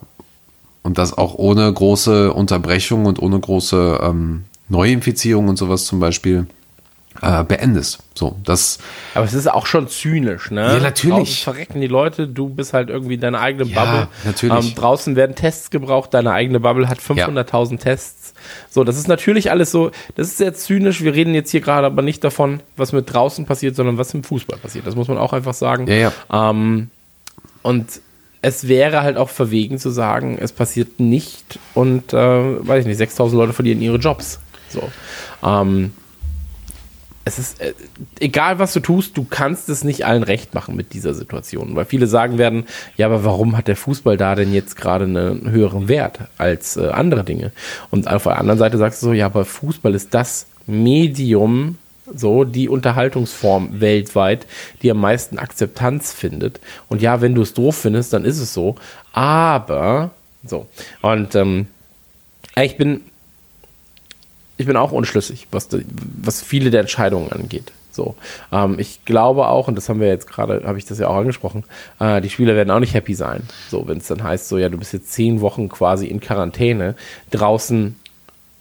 und das auch ohne große Unterbrechung und ohne große ähm, Neuinfizierung und sowas zum Beispiel äh, beendest. So, das. Aber es ist auch schon zynisch, ne? Ja, natürlich. Draußen verrecken die Leute, du bist halt irgendwie deine eigene Ja, Bubble. natürlich. Ähm, draußen werden Tests gebraucht, deine eigene Bubble hat 500.000 Tests. So, das ist natürlich alles so, das ist sehr zynisch. Wir reden jetzt hier gerade aber nicht davon, was mit draußen passiert, sondern was im Fußball passiert. Das muss man auch einfach sagen. Ja, ja. Ähm, und es wäre halt auch verwegen zu sagen, es passiert nicht und, äh, weiß ich nicht, 6000 Leute verlieren ihre Jobs. So. Ähm, es ist äh, egal, was du tust, du kannst es nicht allen recht machen mit dieser Situation, weil viele sagen werden, ja, aber warum hat der Fußball da denn jetzt gerade einen höheren Wert als äh, andere Dinge? Und auf der anderen Seite sagst du so, ja, aber Fußball ist das Medium, so die Unterhaltungsform weltweit, die am meisten Akzeptanz findet. Und ja, wenn du es doof findest, dann ist es so. Aber so und ähm, ich bin ich bin auch unschlüssig, was, die, was viele der Entscheidungen angeht. So, ähm, ich glaube auch, und das haben wir jetzt gerade, habe ich das ja auch angesprochen, äh, die Spieler werden auch nicht happy sein. So, wenn es dann heißt, so, ja, du bist jetzt zehn Wochen quasi in Quarantäne draußen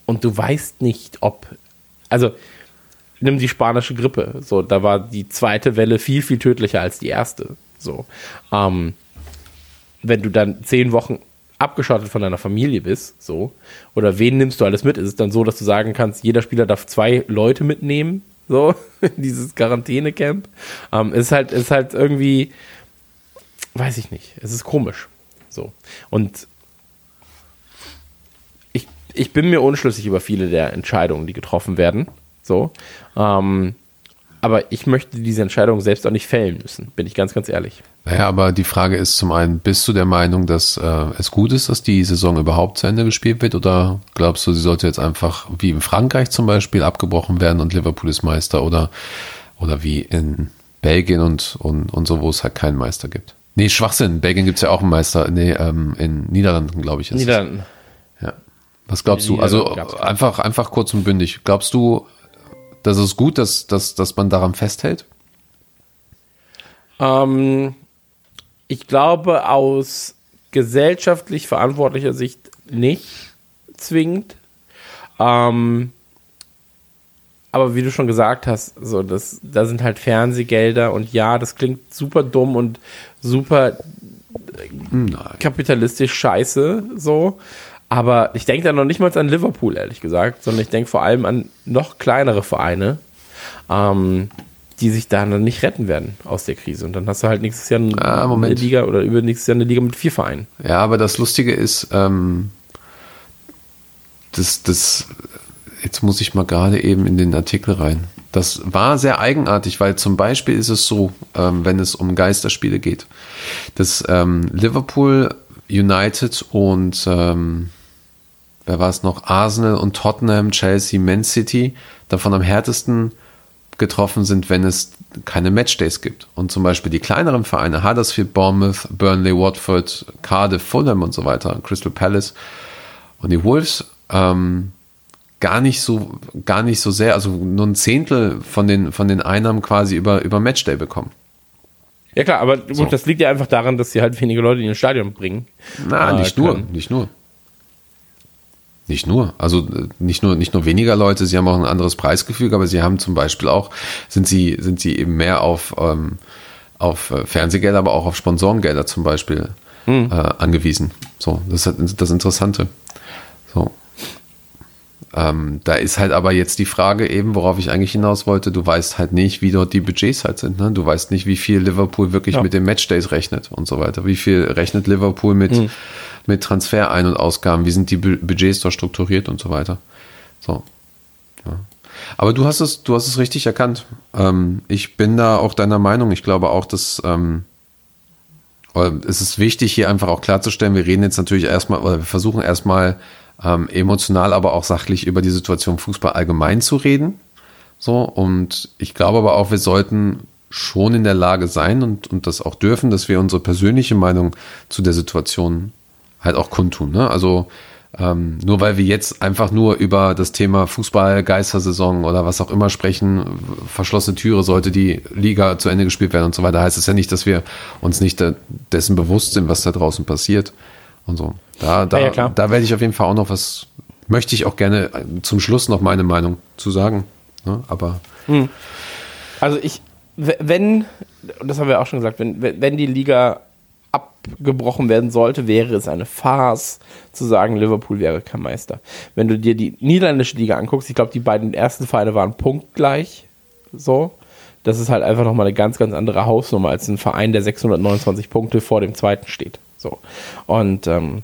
und du weißt nicht, ob, also, nimm die spanische Grippe. So, da war die zweite Welle viel, viel tödlicher als die erste. So, ähm, wenn du dann zehn Wochen abgeschottet von deiner Familie bist, so, oder wen nimmst du alles mit? Ist es dann so, dass du sagen kannst, jeder Spieler darf zwei Leute mitnehmen, so, <laughs> dieses Quarantänecamp? Ähm, ist halt, ist halt irgendwie, weiß ich nicht, es ist komisch, so. Und ich, ich bin mir unschlüssig über viele der Entscheidungen, die getroffen werden, so, ähm, aber ich möchte diese Entscheidung selbst auch nicht fällen müssen, bin ich ganz, ganz ehrlich. Naja, aber die Frage ist zum einen, bist du der Meinung, dass äh, es gut ist, dass die Saison überhaupt zu Ende gespielt wird? Oder glaubst du, sie sollte jetzt einfach wie in Frankreich zum Beispiel abgebrochen werden und Liverpool ist Meister? Oder, oder wie in Belgien und, und, und so, wo es halt keinen Meister gibt? Nee, Schwachsinn. In Belgien gibt's ja auch einen Meister. Nee, ähm, in Niederlanden, glaube ich. Ist es. Niederlanden. Ja. Was glaubst du? Also einfach, einfach kurz und bündig. Glaubst du, dass es gut, dass, dass, dass man daran festhält? Ähm, ich glaube aus gesellschaftlich verantwortlicher Sicht nicht zwingend. Ähm, aber wie du schon gesagt hast, so das, da sind halt Fernsehgelder und ja, das klingt super dumm und super Nein. kapitalistisch scheiße, so. Aber ich denke da noch nicht mal an Liverpool, ehrlich gesagt, sondern ich denke vor allem an noch kleinere Vereine, ähm, die sich da dann nicht retten werden aus der Krise. Und dann hast du halt nächstes Jahr eine Ah. Liga oder übernächstes Jahr eine Liga mit vier Vereinen. Ja, aber das Lustige ist, ähm, das, das, jetzt muss ich mal gerade eben in den Artikel rein. Das war sehr eigenartig, weil zum Beispiel ist es so, ähm, wenn es um Geisterspiele geht, dass ähm, Liverpool, United und ähm, wer war es noch? Arsenal und Tottenham, Chelsea, Man City davon am härtesten getroffen sind, wenn es keine Matchdays gibt. Und zum Beispiel die kleineren Vereine, Huddersfield, Bournemouth, Burnley, Watford, Cardiff, Fulham und so weiter, Crystal Palace und die Wolves, ähm, gar nicht so, gar nicht so sehr, also nur ein Zehntel von den, von den Einnahmen quasi über, über Matchday bekommen. Ja klar, aber gut, So. das liegt ja einfach daran, dass sie halt wenige Leute in ihr Stadion bringen. Na, äh, nicht nur, können. nicht nur. Nicht nur, also äh, nicht nur, nicht nur weniger Leute, sie haben auch ein anderes Preisgefüge, aber sie haben zum Beispiel auch, sind sie, sind sie eben mehr auf, ähm, auf äh, Fernsehgelder, aber auch auf Sponsorengelder zum Beispiel Hm. äh, angewiesen. So, das ist das Interessante. So. Ähm, da ist halt aber jetzt die Frage eben, worauf ich eigentlich hinaus wollte, du weißt halt nicht, wie dort die Budgets halt sind. Ne? Du weißt nicht, wie viel Liverpool wirklich Ja. mit den Matchdays rechnet und so weiter. Wie viel rechnet Liverpool mit, Mhm. mit Transfer ein- und Ausgaben? Wie sind die Bu- Budgets dort strukturiert und so weiter? So. Ja. Aber du hast es, du hast es richtig erkannt. Ähm, ich bin da auch deiner Meinung. Ich glaube auch, dass ähm, oder es ist wichtig, hier einfach auch klarzustellen, wir reden jetzt natürlich erstmal, oder wir versuchen erstmal ähm, emotional, aber auch sachlich über die Situation Fußball allgemein zu reden. So, und ich glaube aber auch, wir sollten schon in der Lage sein und, und das auch dürfen, dass wir unsere persönliche Meinung zu der Situation halt auch kundtun. Ne? Also Ähm, nur weil wir jetzt einfach nur über das Thema Fußball, Geistersaison oder was auch immer sprechen, verschlossene Türe sollte die Liga zu Ende gespielt werden und so weiter, heißt es ja nicht, dass wir uns nicht dessen bewusst sind, was da draußen passiert und so. Da, da, Ja, ja, da werde ich auf jeden Fall auch noch was, möchte ich auch gerne zum Schluss noch meine Meinung zu sagen. Ne? Aber Also ich, wenn, und das haben wir auch schon gesagt, wenn, wenn wenn die Liga abgebrochen werden sollte, wäre es eine Farce zu sagen, Liverpool wäre kein Meister. Wenn du dir die niederländische Liga anguckst, ich glaube, die beiden ersten Vereine waren punktgleich. So. Das ist halt einfach nochmal eine ganz, ganz andere Hausnummer als ein Verein, der 629 Punkte vor dem zweiten steht. So. Und ähm,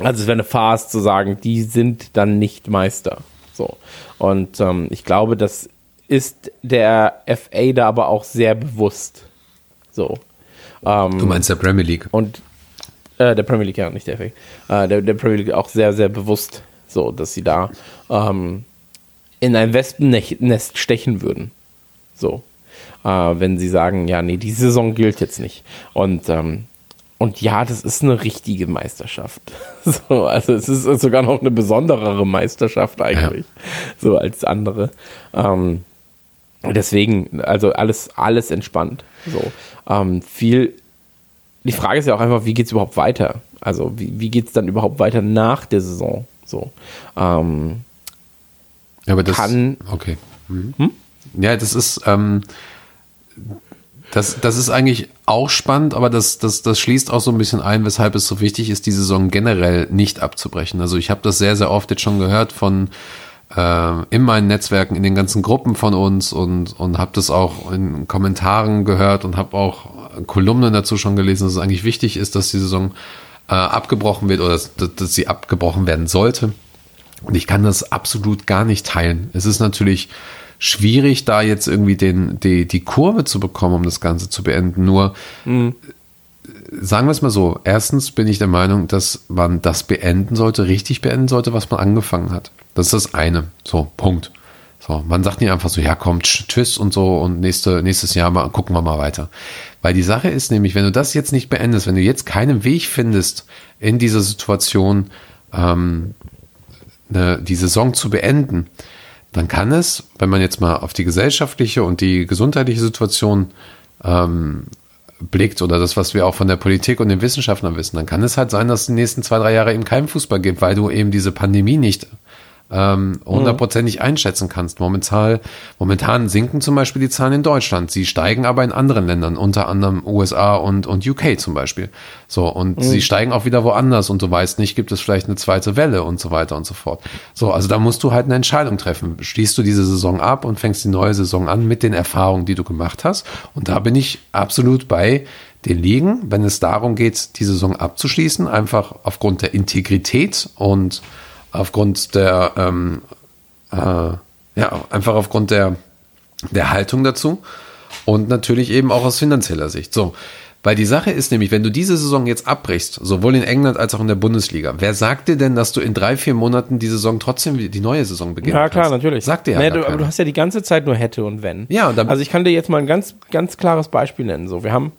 also es wäre eine Farce zu sagen, die sind dann nicht Meister. So. Und ähm, ich glaube, das ist der FA da aber auch sehr bewusst. So. Ähm, du meinst der Premier League. und äh, der Premier League, ja, nicht der FA. Äh, der, der Premier League auch sehr, sehr bewusst, so, dass sie da ähm, in ein Wespennest stechen würden. So. Äh, wenn sie sagen, ja, nee, die Saison gilt jetzt nicht. Und, ähm, und ja, das ist eine richtige Meisterschaft. <laughs> So, also es ist sogar noch eine besonderere Meisterschaft eigentlich, so als andere. Ähm, deswegen, also alles, alles entspannt. So, ähm, viel. Die Frage ist ja auch einfach, wie geht es überhaupt weiter? Also wie, wie geht es dann überhaupt weiter nach der Saison? So, ähm, Ja, aber das, kann- okay. Mhm. Ja, das ist, ähm, das, das ist eigentlich auch spannend, aber das, das, das schließt auch so ein bisschen ein, weshalb es so wichtig ist, die Saison generell nicht abzubrechen. Also ich habe das sehr, sehr oft jetzt schon gehört von äh, in meinen Netzwerken, in den ganzen Gruppen von uns und, und habe das auch in Kommentaren gehört und habe auch Kolumnen dazu schon gelesen, dass es eigentlich wichtig ist, dass die Saison äh, abgebrochen wird oder dass, dass sie abgebrochen werden sollte. Und ich kann das absolut gar nicht teilen. Es ist natürlich schwierig, da jetzt irgendwie den, die, die Kurve zu bekommen, um das Ganze zu beenden. Nur sagen wir es mal so. Erstens bin ich der Meinung, dass man das beenden sollte, richtig beenden sollte, was man angefangen hat. Das ist das eine. So, Punkt. So, man sagt nicht einfach so, ja, komm, tsch- tschüss und so und nächste, nächstes Jahr mal, gucken wir mal weiter. Weil die Sache ist nämlich, wenn du das jetzt nicht beendest, wenn du jetzt keinen Weg findest, in dieser Situation ähm, eine, die Saison zu beenden, dann kann es, wenn man jetzt mal auf die gesellschaftliche und die gesundheitliche Situation ähm, blickt oder das, was wir auch von der Politik und den Wissenschaftlern wissen, dann kann es halt sein, dass es die nächsten zwei, drei Jahre eben keinen Fußball gibt, weil du eben diese Pandemie nicht ähm, hundertprozentig einschätzen kannst. Momentan, momentan sinken zum Beispiel die Zahlen in Deutschland. Sie steigen aber in anderen Ländern, unter anderem USA und, und UK zum Beispiel. So, und sie steigen auch wieder woanders und du weißt nicht, gibt es vielleicht eine zweite Welle und so weiter und so fort. So, also da musst du halt eine Entscheidung treffen. Schließt du diese Saison ab und fängst die neue Saison an mit den Erfahrungen, die du gemacht hast. Und da bin ich absolut bei den Ligen, wenn es darum geht, die Saison abzuschließen, einfach aufgrund der Integrität und aufgrund der, ähm, äh, ja, einfach aufgrund der, der Haltung dazu und natürlich eben auch aus finanzieller Sicht. So, weil die Sache ist nämlich, wenn du diese Saison jetzt abbrichst, sowohl in England als auch in der Bundesliga, wer sagt dir denn, dass du in drei, vier Monaten die Saison trotzdem die neue Saison beginnen Ja, klar, kannst? natürlich. Sagt dir ja gar du, aber du hast ja die ganze Zeit nur hätte und wenn. Ja, und also ich kann dir jetzt mal ein ganz, ganz klares Beispiel nennen. So, wir haben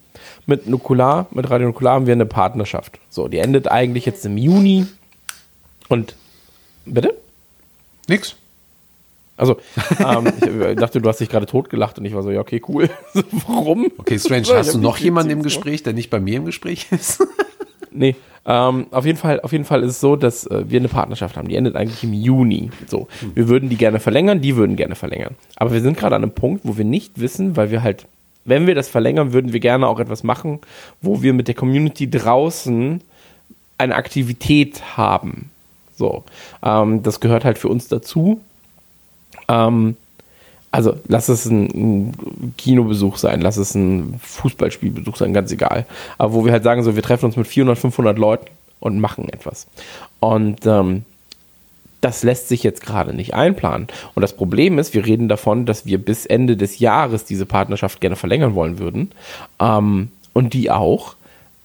mit Nukular, mit Radio Nukular haben wir eine Partnerschaft. So, die endet eigentlich jetzt im Juni. Und bitte? Nix. Also, ähm, ich dachte, du hast dich gerade totgelacht und ich war so, ja, okay, cool. <laughs> Warum? Okay, Strange, So, hast du noch jemanden im Gespräch, der nicht bei mir im Gespräch ist? <laughs> Nee, ähm, auf jeden Fall, auf jeden Fall ist es so, dass äh, wir eine Partnerschaft haben. Die endet eigentlich im Juni. So, wir würden die gerne verlängern, die würden gerne verlängern. Aber wir sind gerade an einem Punkt, wo wir nicht wissen, weil wir halt, wenn wir das verlängern, würden wir gerne auch etwas machen, wo wir mit der Community draußen eine Aktivität haben. So, ähm, das gehört halt für uns dazu. Ähm, also lass es ein, ein Kinobesuch sein, lass es ein Fußballspielbesuch sein, ganz egal. Aber wo wir halt sagen, so, wir treffen uns mit 400, 500 Leuten und machen etwas. Und ähm, das lässt sich jetzt gerade nicht einplanen. Und das Problem ist, wir reden davon, dass wir bis Ende des Jahres diese Partnerschaft gerne verlängern wollen würden. Ähm, und die auch.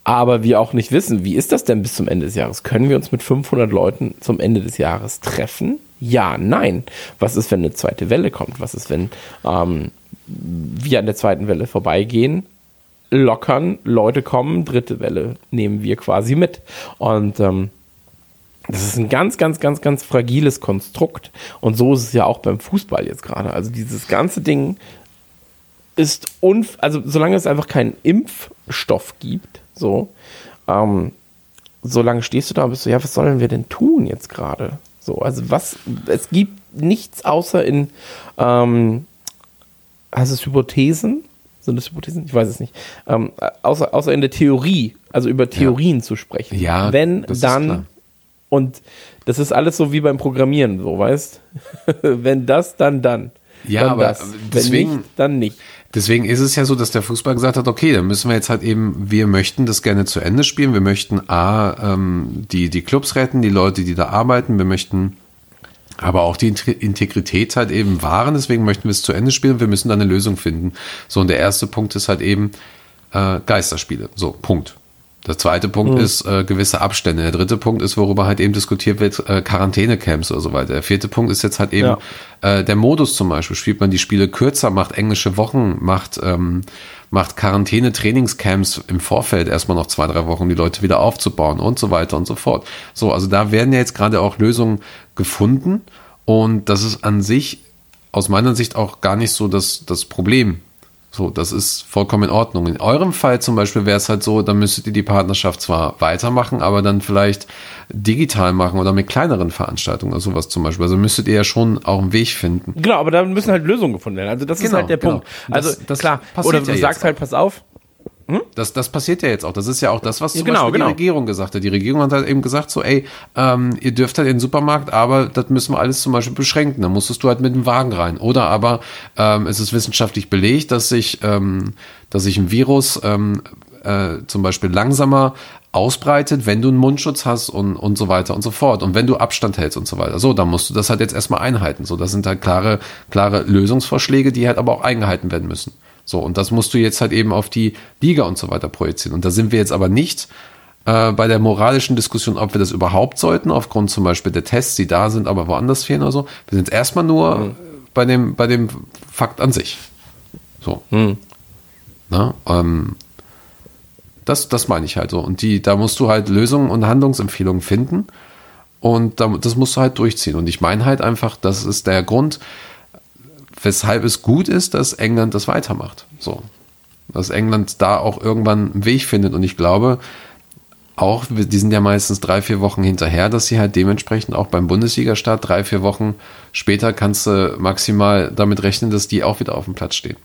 Aber wir auch nicht wissen, wie ist das denn bis zum Ende des Jahres? Können wir uns mit 500 Leuten zum Ende des Jahres treffen? Ja, nein. Was ist, wenn eine zweite Welle kommt? Was ist, wenn ähm, wir an der zweiten Welle vorbeigehen, lockern, Leute kommen, dritte Welle nehmen wir quasi mit. Und ähm, das ist ein ganz, ganz, ganz, ganz fragiles Konstrukt. Und so ist es ja auch beim Fußball jetzt gerade. Also dieses ganze Ding ist unf also solange es einfach keinen Impfstoff gibt, so, ähm, solange stehst du da und bist so, ja, was sollen wir denn tun jetzt gerade? So, also was, es gibt nichts außer in, ähm, heißt es Hypothesen? Sind das Hypothesen? Ich weiß es nicht. Ähm, außer, außer in der Theorie, also über Theorien zu sprechen. Ja, Wenn dann, und das ist alles so wie beim Programmieren, so, weißt? <laughs> Wenn das, dann dann. Ja, dann aber das. deswegen- Wenn nicht, dann nicht. Deswegen ist es ja so, dass der Fußball gesagt hat, okay, dann müssen wir jetzt halt eben, wir möchten das gerne zu Ende spielen. Wir möchten A, ähm, die, die Clubs retten, die Leute, die da arbeiten. Wir möchten aber auch die Int- Integrität halt eben wahren. Deswegen möchten wir es zu Ende spielen. Wir müssen da eine Lösung finden. So, und der erste Punkt ist halt eben äh, Geisterspiele. So, Punkt. Der zweite Punkt ist äh, gewisse Abstände. Der dritte Punkt ist, worüber halt eben diskutiert wird, äh, Quarantänecamps oder so weiter. Der vierte Punkt ist jetzt halt eben äh, der Modus zum Beispiel. Spielt man die Spiele kürzer, macht englische Wochen, macht, ähm, macht Quarantäne-Trainingscamps im Vorfeld erstmal noch zwei, drei Wochen, um die Leute wieder aufzubauen und so weiter und so fort. So, also da werden ja jetzt gerade auch Lösungen gefunden und das ist an sich aus meiner Sicht auch gar nicht so das, das Problem. So, das ist vollkommen in Ordnung. In eurem Fall zum Beispiel wäre es halt so, dann müsstet ihr die Partnerschaft zwar weitermachen, aber dann vielleicht digital machen oder mit kleineren Veranstaltungen oder sowas zum Beispiel. Also müsstet ihr ja schon auch einen Weg finden. Genau, aber da müssen halt Lösungen gefunden werden. Also das ist Genau, halt der genau. Punkt. Also Das- das klar, oder ja du jetzt sagst halt, pass auf, Das, das passiert ja jetzt auch. Das ist ja auch das, was Ja, zum genau, Beispiel genau. die Regierung gesagt hat. Die Regierung hat halt eben gesagt, so, ey, ähm, ihr dürft halt in den Supermarkt, aber das müssen wir alles zum Beispiel beschränken. Da musstest du halt mit dem Wagen rein. Oder aber ähm, es ist wissenschaftlich belegt, dass sich, ähm, dass sich ein Virus ähm, äh, zum Beispiel langsamer ausbreitet, wenn du einen Mundschutz hast und, und so weiter und so fort. Und wenn du Abstand hältst und so weiter. So, dann musst du das halt jetzt erstmal einhalten. So, das sind halt klare, klare Lösungsvorschläge, die halt aber auch eingehalten werden müssen. So, und das musst du jetzt halt eben auf die Liga und so weiter projizieren. Und da sind wir jetzt aber nicht äh, bei der moralischen Diskussion, ob wir das überhaupt sollten, aufgrund zum Beispiel der Tests, die da sind, aber woanders fehlen oder so. Wir sind jetzt erstmal nur bei, dem, bei dem Fakt an sich. So. Na, ähm, das, das meine ich halt so. Und die, da musst du halt Lösungen und Handlungsempfehlungen finden. Und da, das musst du halt durchziehen. Und ich meine halt einfach, das ist der Grund, weshalb es gut ist, dass England das weitermacht. So. Dass England da auch irgendwann einen Weg findet. Und ich glaube, auch, die sind ja meistens drei, vier Wochen hinterher, dass sie halt dementsprechend auch beim Bundesliga-Start drei, vier Wochen später kannst du maximal damit rechnen, dass die auch wieder auf dem Platz stehen.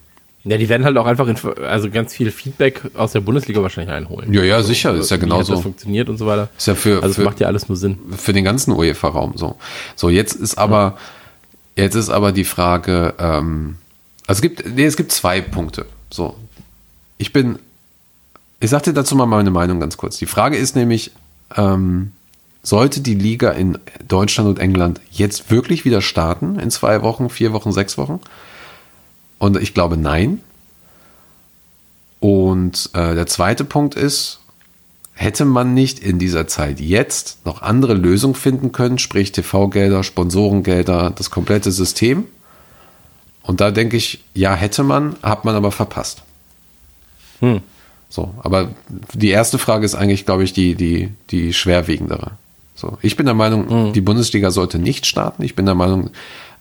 Ja, die werden halt auch einfach in, also ganz viel Feedback aus der Bundesliga wahrscheinlich einholen. Ja, ja, sicher, ist ja genauso. Das funktioniert und so weiter. Ist ja für, Also für, macht ja alles nur Sinn. für den ganzen UEFA-Raum so. So, jetzt ist aber, jetzt ist aber die Frage, ähm, also es gibt, nee, es gibt zwei Punkte. So, ich bin, ich sag dir dazu mal meine Meinung ganz kurz. Die Frage ist nämlich, ähm, sollte die Liga in Deutschland und England jetzt wirklich wieder starten in zwei Wochen, vier Wochen, sechs Wochen? Und ich glaube nein. Und äh, der zweite Punkt ist, hätte man nicht in dieser Zeit jetzt noch andere Lösungen finden können, sprich TV-Gelder, Sponsorengelder, das komplette System? Und da denke ich, ja, hätte man, hat man aber verpasst. So, aber die erste Frage ist eigentlich, glaube ich, die, die, die schwerwiegendere. So, ich bin der Meinung, die Bundesliga sollte nicht starten. Ich bin der Meinung,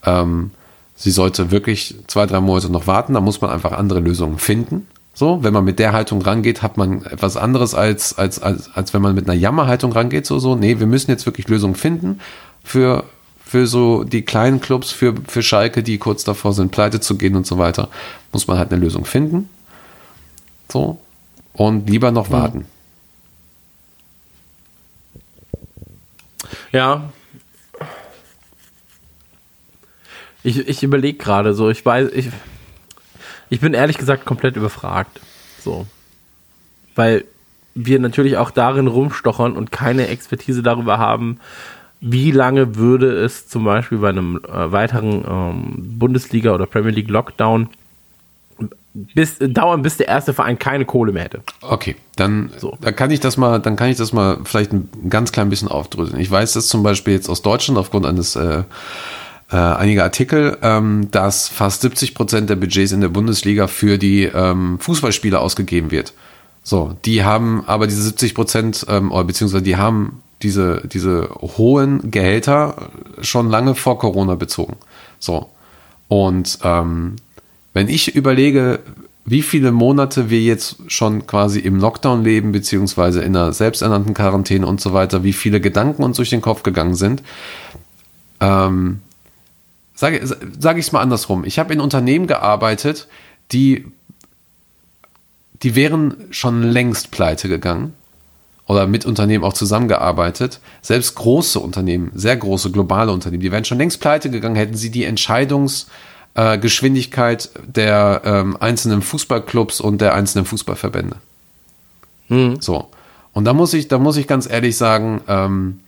ähm, sie sollte wirklich zwei, drei Monate noch warten. Da muss man einfach andere Lösungen finden. So, wenn man mit der Haltung rangeht, hat man etwas anderes als, als, als, als wenn man mit einer Jammerhaltung rangeht. So, so, nee, wir müssen jetzt wirklich Lösungen finden für, für so die kleinen Clubs, für, für Schalke, die kurz davor sind, pleite zu gehen und so weiter. Muss man halt eine Lösung finden. So. Und lieber noch warten. Ja. Ich, ich überlege gerade so, ich weiß, ich, ich bin ehrlich gesagt komplett überfragt. So. Weil wir natürlich auch darin rumstochern und keine Expertise darüber haben, wie lange würde es zum Beispiel bei einem äh, weiteren ähm, Bundesliga- oder Premier League Lockdown bis, dauern, bis der erste Verein keine Kohle mehr hätte. Okay, dann, So. dann kann ich das mal, dann kann ich das mal vielleicht ein ganz klein bisschen aufdröseln. Ich weiß das zum Beispiel jetzt aus Deutschland aufgrund eines äh, äh, einiger Artikel, ähm, dass fast 70 Prozent der Budgets in der Bundesliga für die ähm, Fußballspieler ausgegeben wird. So, die haben aber diese 70 Prozent, ähm, beziehungsweise die haben diese, diese hohen Gehälter schon lange vor Corona bezogen. So. Und ähm, wenn ich überlege, wie viele Monate wir jetzt schon quasi im Lockdown leben, beziehungsweise in einer selbsternannten Quarantäne und so weiter, wie viele Gedanken uns durch den Kopf gegangen sind, ähm, sage sag ich es mal andersrum. Ich habe in Unternehmen gearbeitet, die, die wären schon längst pleite gegangen oder mit Unternehmen auch zusammengearbeitet. Selbst große Unternehmen, sehr große globale Unternehmen, die wären schon längst pleite gegangen, hätten sie die Entscheidungsgeschwindigkeit der ähm, einzelnen Fußballclubs und der einzelnen Fußballverbände. Hm. So. Und da muss ich, da muss ich ganz ehrlich sagen, ähm,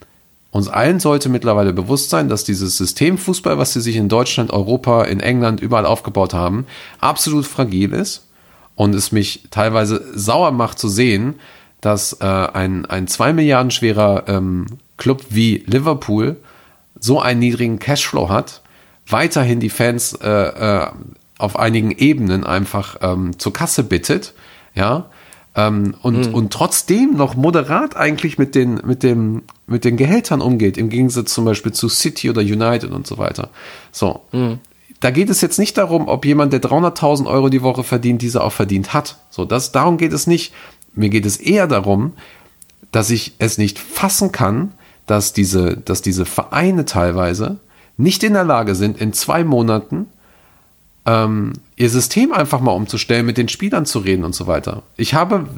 uns allen sollte mittlerweile bewusst sein, dass dieses System Fußball, was sie sich in Deutschland, Europa, in England überall aufgebaut haben, absolut fragil ist und es mich teilweise sauer macht zu sehen, dass äh, ein, ein 2 Milliarden schwerer ähm, Club wie Liverpool so einen niedrigen Cashflow hat, weiterhin die Fans äh, äh, auf einigen Ebenen einfach ähm, zur Kasse bittet, ja, ähm, und, Mhm. und trotzdem noch moderat eigentlich mit den, mit dem, mit den Gehältern umgeht, im Gegensatz zum Beispiel zu City oder United und so weiter. So. Mhm. Da geht es jetzt nicht darum, ob jemand, der 300.000 Euro die Woche verdient, diese auch verdient hat. So, das, darum geht es nicht. Mir geht es eher darum, dass ich es nicht fassen kann, dass diese, dass diese Vereine teilweise nicht in der Lage sind, in zwei Monaten ähm, ihr System einfach mal umzustellen, mit den Spielern zu reden und so weiter. Ich habe,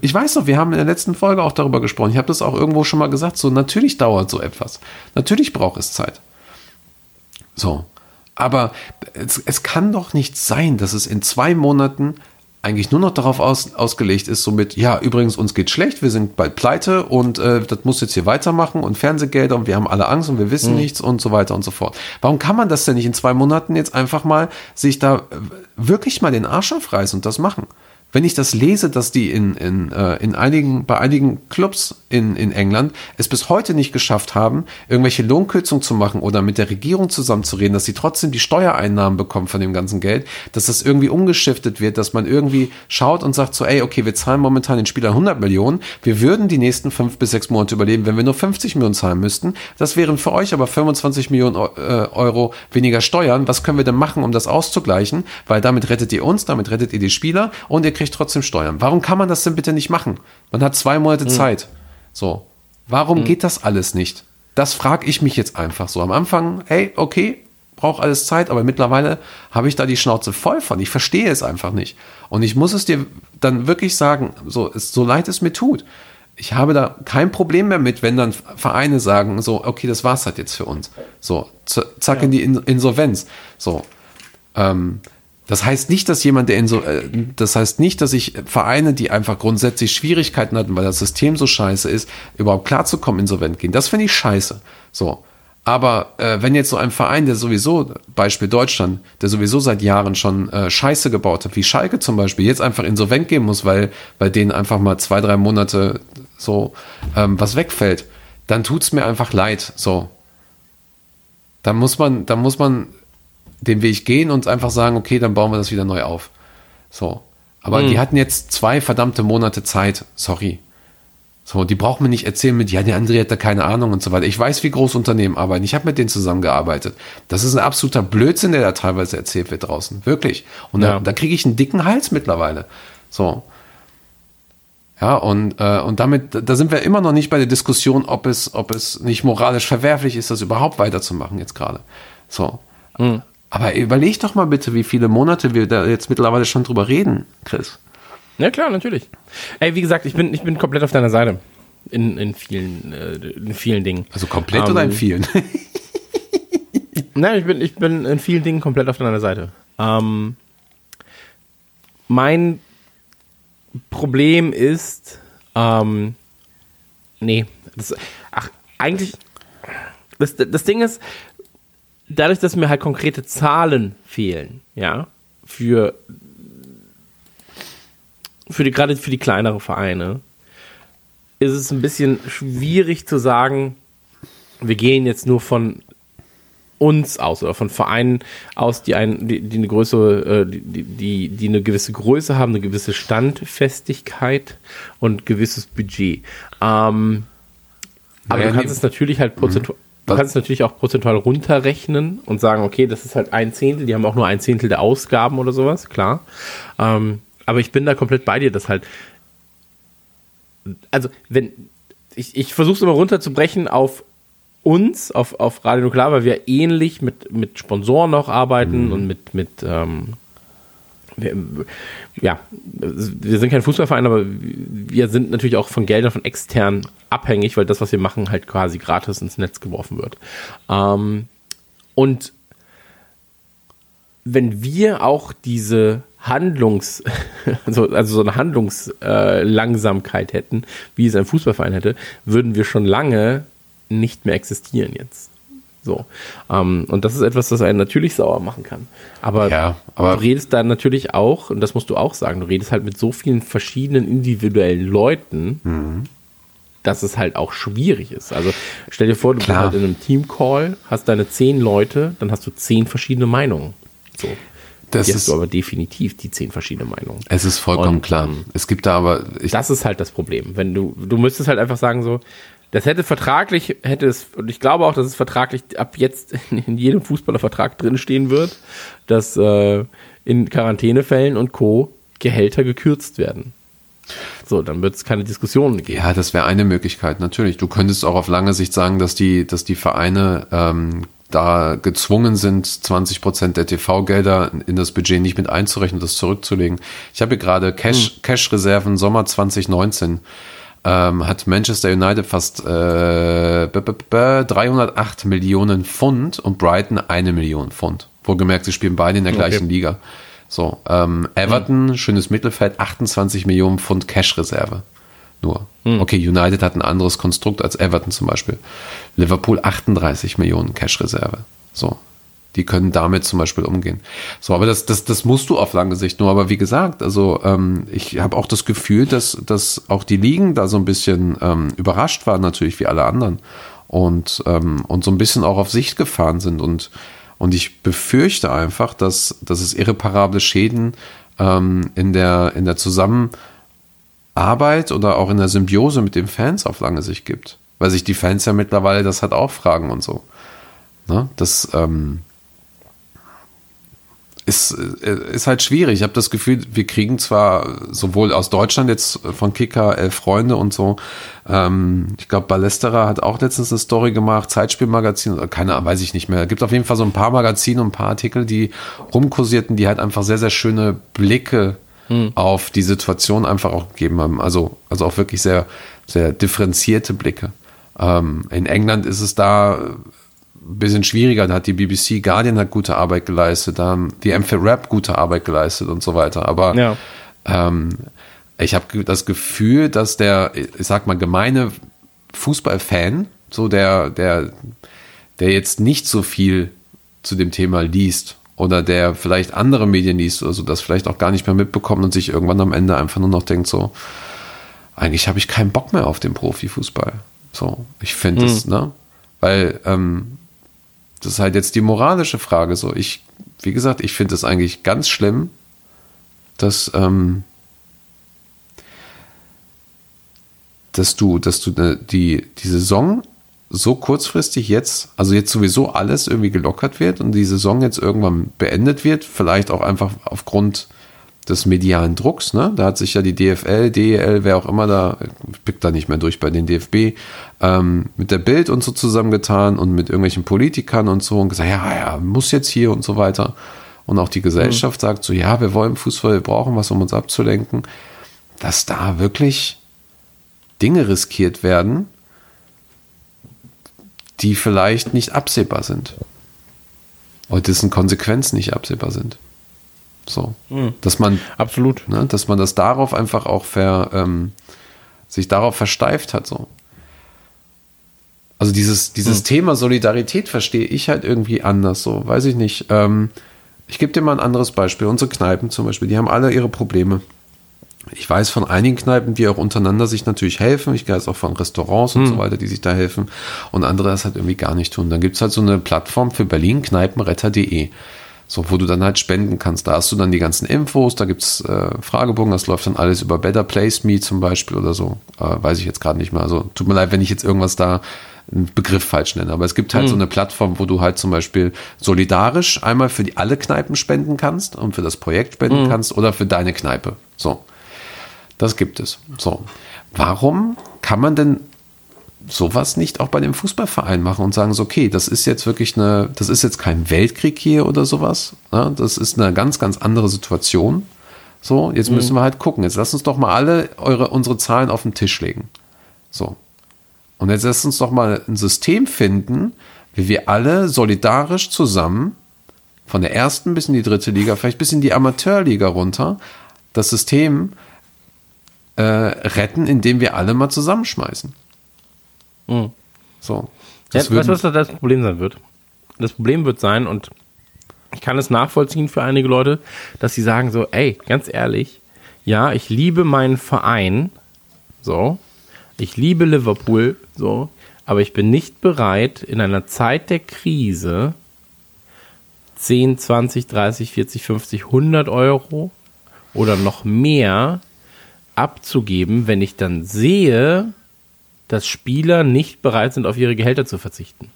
ich weiß noch, wir haben in der letzten Folge auch darüber gesprochen. Ich habe das auch irgendwo schon mal gesagt. So, natürlich dauert so etwas. Natürlich braucht es Zeit. So. Aber es, es kann doch nicht sein, dass es in zwei Monaten eigentlich nur noch darauf aus, ausgelegt ist, somit, ja, übrigens, uns geht schlecht, wir sind bald pleite und äh, das muss jetzt hier weitermachen und Fernsehgelder und wir haben alle Angst und wir wissen nichts und so weiter und so fort. Warum kann man das denn nicht in zwei Monaten jetzt einfach mal sich da äh, wirklich mal den Arsch aufreißen und das machen? Wenn ich das lese, dass die in, in, äh, in einigen, bei einigen Clubs in, in England es bis heute nicht geschafft haben, irgendwelche Lohnkürzungen zu machen oder mit der Regierung zusammenzureden, dass sie trotzdem die Steuereinnahmen bekommen von dem ganzen Geld, dass das irgendwie umgeschiftet wird, dass man irgendwie schaut und sagt so, ey, okay, wir zahlen momentan den Spielern 100 Millionen, wir würden die nächsten fünf bis sechs Monate überleben, wenn wir nur 50 Millionen zahlen müssten. Das wären für euch aber 25 Millionen äh, Euro weniger Steuern. Was können wir denn machen, um das auszugleichen? Weil damit rettet ihr uns, damit rettet ihr die Spieler und ihr kriegt trotzdem Steuern. Warum kann man das denn bitte nicht machen? Man hat zwei Monate Zeit. So. Warum geht das alles nicht? Das frage ich mich jetzt einfach so. Am Anfang, hey, okay, braucht alles Zeit, aber mittlerweile habe ich da die Schnauze voll von. Ich verstehe es einfach nicht. Und ich muss es dir dann wirklich sagen, so, so leid es mir tut. Ich habe da kein Problem mehr mit, wenn dann Vereine sagen, so, okay, das war's halt jetzt für uns. So, zack in die In Insolvenz. So. Ähm, das heißt nicht, dass jemand, der in so, äh, das heißt nicht, dass ich Vereine, die einfach grundsätzlich Schwierigkeiten hatten, weil das System so scheiße ist, überhaupt klarzukommen, insolvent gehen. Das finde ich scheiße. So. Aber äh, wenn jetzt so ein Verein, der sowieso, Beispiel Deutschland, der sowieso seit Jahren schon äh, Scheiße gebaut hat, wie Schalke zum Beispiel, jetzt einfach insolvent gehen muss, weil bei denen einfach mal zwei, drei Monate so ähm, was wegfällt, dann tut's mir einfach leid. So. Dann muss man, dann muss man den Weg gehen und einfach sagen, okay, dann bauen wir das wieder neu auf. So. Aber die hatten jetzt zwei verdammte Monate Zeit. Sorry. So, die braucht mir nicht erzählen mit, ja, der André hat da keine Ahnung und so weiter. Ich weiß, wie groß Unternehmen arbeiten. Ich habe mit denen zusammengearbeitet. Das ist ein absoluter Blödsinn, der da teilweise erzählt wird draußen. Wirklich. Und Ja. da, da kriege ich einen dicken Hals mittlerweile. So. Ja, und, äh, und damit, da sind wir immer noch nicht bei der Diskussion, ob es, ob es nicht moralisch verwerflich ist, das überhaupt weiterzumachen jetzt gerade. So. Aber überleg doch mal bitte, wie viele Monate wir da jetzt mittlerweile schon drüber reden, Chris. Ja, klar, natürlich. Ey, wie gesagt, ich bin, ich bin komplett auf deiner Seite. In, in vielen, äh, in vielen Dingen. Also komplett Ähm, oder in vielen? <laughs> Nein, ich bin, ich bin in vielen Dingen komplett auf deiner Seite. Ähm, mein Problem ist, ähm, nee, das, ach, eigentlich, das, das Ding ist, dadurch, dass mir halt konkrete Zahlen fehlen, ja, für, für die, gerade für die kleineren Vereine, ist es ein bisschen schwierig zu sagen, wir gehen jetzt nur von uns aus oder von Vereinen aus, die, ein, die, die eine größere, äh, die, die, die eine gewisse Größe haben, eine gewisse Standfestigkeit und gewisses Budget. Ähm, Aber Naja, du kannst es natürlich halt prozentual, du kannst es natürlich auch prozentual runterrechnen und sagen, okay, das ist halt ein Zehntel, die haben auch nur ein Zehntel der Ausgaben oder sowas, klar. Ähm, aber ich bin da komplett bei dir, dass halt, also wenn, ich, ich versuche es immer runterzubrechen auf uns, auf, auf Radio Nuklear, weil wir ähnlich mit, mit Sponsoren noch arbeiten und mit, mit ähm, wir, ja, wir sind kein Fußballverein, aber wir sind natürlich auch von Geldern von extern abhängig, weil das, was wir machen, halt quasi gratis ins Netz geworfen wird. Ähm, und wenn wir auch diese Handlungs, <laughs> also, also so eine Handlungslangsamkeit äh, hätten, wie es ein Fußballverein hätte, würden wir schon lange nicht mehr existieren jetzt. So. Ähm, und das ist etwas, das einen natürlich sauer machen kann. Aber, Ja, aber- du redest da natürlich auch, und das musst du auch sagen, du redest halt mit so vielen verschiedenen individuellen Leuten, Mhm. dass es halt auch schwierig ist. Also stell dir vor, du Klar. bist halt in einem Team-Call, hast deine zehn Leute, dann hast du zehn verschiedene Meinungen. So. Das ist, aber definitiv die zehn verschiedene Meinungen. es ist vollkommen Und, klar. Es gibt da aber, Das ist halt das Problem. Wenn du, du müsstest halt einfach sagen, so, das hätte vertraglich, hätte es, und ich glaube auch, dass es vertraglich ab jetzt <laughs> in, jedem Fußballervertrag drinstehen wird, dass äh, in Quarantänefällen und Co. Gehälter gekürzt werden. So, dann wird es keine Diskussionen geben. Ja, das wäre eine Möglichkeit, natürlich. Du könntest auch auf lange Sicht sagen, dass die, dass die Vereine ähm, da gezwungen sind, 20 Prozent der TV-Gelder in das Budget nicht mit einzurechnen, das zurückzulegen. Ich habe hier gerade Cash, Cash-Reserven Sommer 2019. Ähm, hat Manchester United fast äh, b- b- b- 308 Millionen Pfund und Brighton eine Million Pfund. Wohlgemerkt, sie spielen beide in der gleichen Liga. So, ähm, Everton, schönes Mittelfeld, 28 Millionen Pfund Cash-Reserve. Nur. Okay, United hat ein anderes Konstrukt als Everton zum Beispiel. Liverpool 38 Millionen Cash-Reserve. So. Die können damit zum Beispiel umgehen. So, aber das, das, das musst du auf lange Sicht nur. Aber wie gesagt, also ähm, ich habe auch das Gefühl, dass, dass auch die Ligen da so ein bisschen ähm, überrascht waren, natürlich wie alle anderen. Und, ähm, und so ein bisschen auch auf Sicht gefahren sind. Und, und ich befürchte einfach, dass, dass es irreparable Schäden ähm, in der, in der Zusammenarbeit oder auch in der Symbiose mit den Fans auf lange Sicht gibt. Weil sich die Fans ja mittlerweile das halt auch fragen und so. Ne? Das ähm, ist, äh, ist halt schwierig. Ich habe das Gefühl, wir kriegen zwar sowohl aus Deutschland jetzt von Kicker elf Freunde und so. Ähm, ich glaube, Ballesterer hat auch letztens eine Story gemacht, Zeitspielmagazin keine, weiß ich nicht mehr. Es gibt auf jeden Fall so ein paar Magazine und ein paar Artikel, die rumkursierten, die halt einfach sehr, sehr schöne Blicke auf die Situation einfach auch gegeben haben. Also, also auch wirklich sehr, sehr differenzierte Blicke. Ähm, in England ist es da ein bisschen schwieriger. Da hat die BBC Guardian hat gute Arbeit geleistet, da haben die MF Rap gute Arbeit geleistet und so weiter. Aber Ja. ähm, ich habe das Gefühl, dass der, ich sag mal, gemeine Fußballfan, so der, der, der jetzt nicht so viel zu dem Thema liest oder der vielleicht andere Medien liest oder so, das vielleicht auch gar nicht mehr mitbekommt und sich irgendwann am Ende einfach nur noch denkt, so, eigentlich habe ich keinen Bock mehr auf den Profifußball. So, ich finde es, ne? Weil ähm, das ist halt jetzt die moralische Frage. So, ich, wie gesagt, ich finde es eigentlich ganz schlimm, dass, ähm, dass du, dass du ne, die, die Saison so kurzfristig jetzt, also jetzt sowieso alles irgendwie gelockert wird und die Saison jetzt irgendwann beendet wird, vielleicht auch einfach aufgrund des medialen Drucks, ne? Da hat sich ja die DFL, DEL, wer auch immer da, ich blick da nicht mehr durch bei den DFB, ähm, mit der Bild und so zusammengetan und mit irgendwelchen Politikern und so und gesagt, ja, ja, muss jetzt hier und so weiter. Und auch die Gesellschaft sagt so, ja, wir wollen Fußball, wir brauchen was, um uns abzulenken, dass da wirklich Dinge riskiert werden, die vielleicht nicht absehbar sind. Oder dessen Konsequenzen nicht absehbar sind. So. Dass man, Absolut. ne, dass man das darauf einfach auch ver, ähm, sich darauf versteift hat, so. Also dieses, dieses Thema Solidarität verstehe ich halt irgendwie anders, so, weiß ich nicht. Ähm, ich gebe dir mal ein anderes Beispiel. Unsere Kneipen zum Beispiel, die haben alle ihre Probleme. Ich weiß von einigen Kneipen, die auch untereinander sich natürlich helfen. Ich weiß auch von Restaurants und so weiter, die sich da helfen. Und andere das halt irgendwie gar nicht tun. Dann gibt es halt so eine Plattform für Berlin, kneipenretter.de. So, wo du dann halt spenden kannst. Da hast du dann die ganzen Infos, da gibt's äh, Fragebogen, das läuft dann alles über Better Place Me zum Beispiel oder so. Äh, weiß ich jetzt gerade nicht mehr. Also tut mir leid, wenn ich jetzt irgendwas da einen Begriff falsch nenne. Aber es gibt halt so eine Plattform, wo du halt zum Beispiel solidarisch einmal für die alle Kneipen spenden kannst und für das Projekt spenden kannst oder für deine Kneipe. So. Das gibt es. So. Warum kann man denn sowas nicht auch bei dem Fußballverein machen und sagen so, okay, das ist jetzt wirklich eine, das ist jetzt kein Weltkrieg hier oder sowas. Ne? Das ist eine ganz, ganz andere Situation. So, jetzt müssen wir halt gucken. Jetzt lass uns doch mal alle eure, unsere Zahlen auf den Tisch legen. So. Und jetzt lass uns doch mal ein System finden, wie wir alle solidarisch zusammen von der ersten bis in die dritte Liga, vielleicht bis in die Amateurliga runter, das System äh, retten, indem wir alle mal zusammenschmeißen. So. Ja, Das weißt du, was das Problem sein wird? Das Problem wird sein, und ich kann es nachvollziehen für einige Leute, dass sie sagen so, ey, ganz ehrlich, ja, ich liebe meinen Verein, so, ich liebe Liverpool, so, aber ich bin nicht bereit, in einer Zeit der Krise 10, 20, 30, 40, 50, 100 Euro oder noch mehr abzugeben, wenn ich dann sehe, dass Spieler nicht bereit sind, auf ihre Gehälter zu verzichten.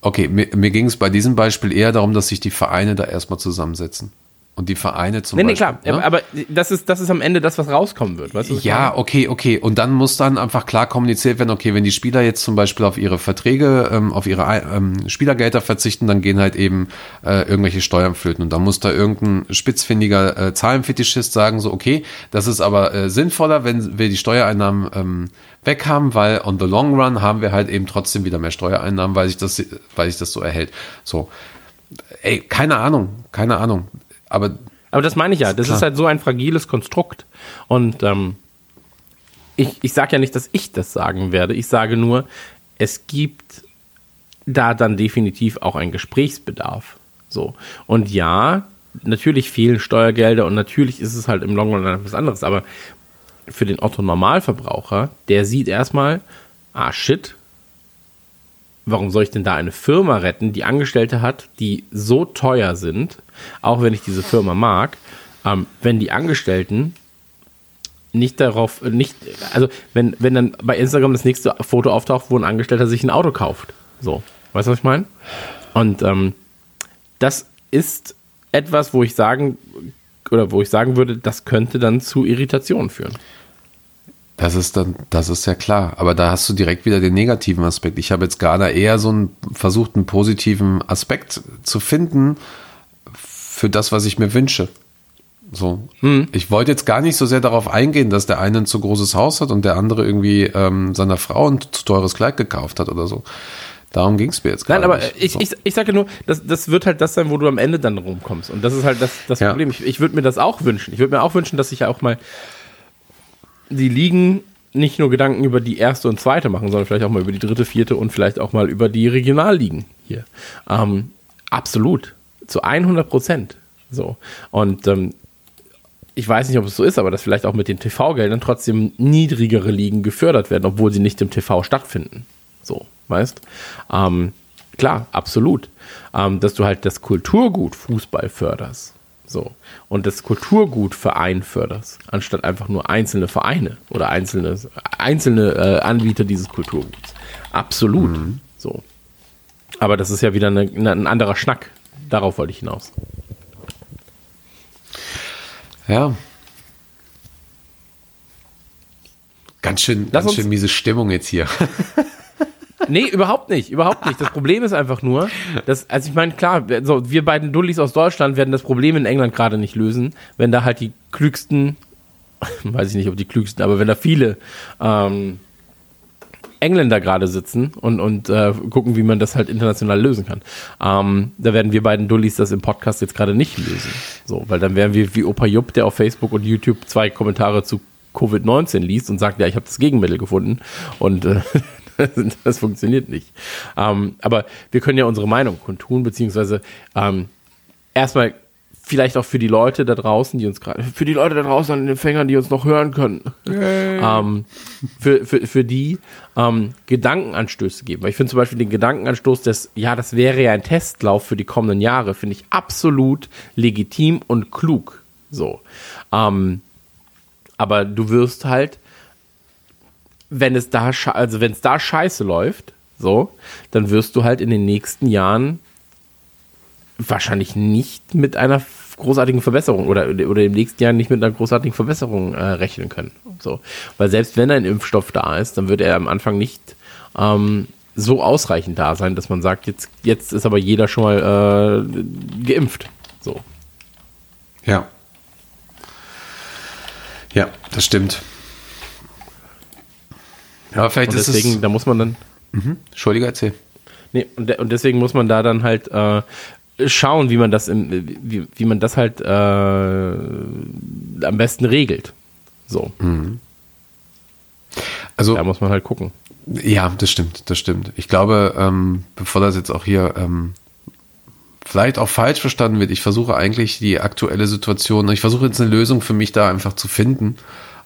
okay, mir, mir ging es bei diesem Beispiel eher darum, dass sich die Vereine da erstmal zusammensetzen. Und die Vereine zum Nee, nee, Beispiel. klar. ne? Aber das ist, das ist am Ende das, was rauskommen wird. Weißt du, Ja, meine? okay, okay. Und dann muss dann einfach klar kommuniziert werden, okay, wenn die Spieler jetzt zum Beispiel auf ihre Verträge, ähm, auf ihre ähm, Spielergelder verzichten, dann gehen halt eben äh, irgendwelche Steuern flöten. Und dann muss da irgendein spitzfindiger äh, Zahlenfetischist sagen, so, okay, das ist aber äh, sinnvoller, wenn wir die Steuereinnahmen ähm, weg haben, weil on the long run haben wir halt eben trotzdem wieder mehr Steuereinnahmen, weil sich das, weil sich das so erhält. So. Ey, keine Ahnung, keine Ahnung. Aber Aber das meine ich ja. Das Klar. ist halt so ein fragiles Konstrukt. Und ähm, ich, ich sage ja nicht, dass ich das sagen werde. Ich sage nur, es gibt da dann definitiv auch einen Gesprächsbedarf. So. Und ja, natürlich fehlen Steuergelder und natürlich ist es halt im Long Run etwas anderes. Aber für den Otto Normalverbraucher, der sieht erstmal, ah shit, warum soll ich denn da eine Firma retten, die Angestellte hat, die so teuer sind, auch wenn ich diese Firma mag, ähm, wenn die Angestellten nicht darauf, nicht, also wenn, wenn dann bei Instagram das nächste Foto auftaucht, wo ein Angestellter sich ein Auto kauft. So, weißt du, was ich meine? Und ähm, das ist etwas, wo ich sagen, oder wo ich sagen würde, das könnte dann zu Irritationen führen. Das ist dann, das ist ja klar. Aber da hast du direkt wieder den negativen Aspekt. Ich habe jetzt gerade eher so einen, versucht, einen positiven Aspekt zu finden für das, was ich mir wünsche. So. Ich wollte jetzt gar nicht so sehr darauf eingehen, dass der eine ein zu großes Haus hat und der andere irgendwie ähm, seiner Frau ein zu teures Kleid gekauft hat oder so. Darum ging es mir jetzt Nein, gerade aber nicht. ich, so. ich, ich sage nur, das, das wird halt das sein, wo du am Ende dann rumkommst. Und das ist halt das, das Ja. Problem. Ich, ich würde mir das auch wünschen. Ich würde mir auch wünschen, dass sich ja auch mal die Ligen nicht nur Gedanken über die erste und zweite machen, sondern vielleicht auch mal über die dritte, vierte und vielleicht auch mal über die Regionalligen hier. Ähm, absolut. Zu 100 Prozent. So. Und ähm, ich weiß nicht, ob es so ist, aber dass vielleicht auch mit den TV-Geldern trotzdem niedrigere Ligen gefördert werden, obwohl sie nicht im TV stattfinden. So, weißt? Ähm, klar, absolut. Ähm, dass du halt das Kulturgut Fußball förderst. So. Und das Kulturgut Verein förderst, anstatt einfach nur einzelne Vereine oder einzelne, einzelne äh, Anbieter dieses Kulturguts. Absolut. So. Aber das ist ja wieder eine, eine, ein anderer Schnack. Darauf wollte ich hinaus. Ja. Ganz schön, Lass ganz schön miese Stimmung jetzt hier. <laughs> Nee, überhaupt nicht, überhaupt nicht. Das Problem ist einfach nur, dass, also ich meine, klar, so, wir beiden Dullis aus Deutschland werden das Problem in England gerade nicht lösen, wenn da halt die klügsten, <laughs> weiß ich nicht, ob die klügsten, aber wenn da viele ähm, Engländer gerade sitzen und, und äh, gucken, wie man das halt international lösen kann. Ähm, da werden wir beiden Dullis das im Podcast jetzt gerade nicht lösen. So, weil dann wären wir wie Opa Jupp, der auf Facebook und YouTube zwei Kommentare zu Covid-19 liest und sagt, ja, ich habe das Gegenmittel gefunden und äh, <laughs> <laughs> das funktioniert nicht. Ähm, aber wir können ja unsere Meinung kundtun, beziehungsweise ähm, erstmal vielleicht auch für die Leute da draußen, die uns gerade, für die Leute da draußen an den Empfängern, die uns noch hören können, ähm, für, für, für die ähm, Gedankenanstöße geben. Weil ich finde zum Beispiel den Gedankenanstoß des, ja, das wäre ja ein Testlauf für die kommenden Jahre, finde ich absolut legitim und klug. So. Ähm, aber du wirst halt, wenn es da, also wenn es da scheiße läuft, so, dann wirst du halt in den nächsten Jahren wahrscheinlich nicht mit einer großartigen Verbesserung oder, oder im nächsten Jahr nicht mit einer großartigen Verbesserung äh, rechnen können. So. Weil selbst wenn ein Impfstoff da ist, dann wird er am Anfang nicht ähm, so ausreichend da sein, dass man sagt, jetzt, jetzt ist aber jeder schon mal äh, geimpft. So. Ja. Ja, das stimmt. Ja, vielleicht Und ist deswegen, es. da muss man dann, Entschuldige, erzähl. nee, und, de und deswegen muss man da dann halt äh, schauen, wie man das im, wie, wie man das halt äh, am besten regelt. So, Also, da muss man halt gucken. Ja, das stimmt, das stimmt. Ich glaube, ähm, bevor das jetzt auch hier ähm, vielleicht auch falsch verstanden wird, ich versuche eigentlich die aktuelle Situation, ich versuche jetzt eine Lösung für mich da einfach zu finden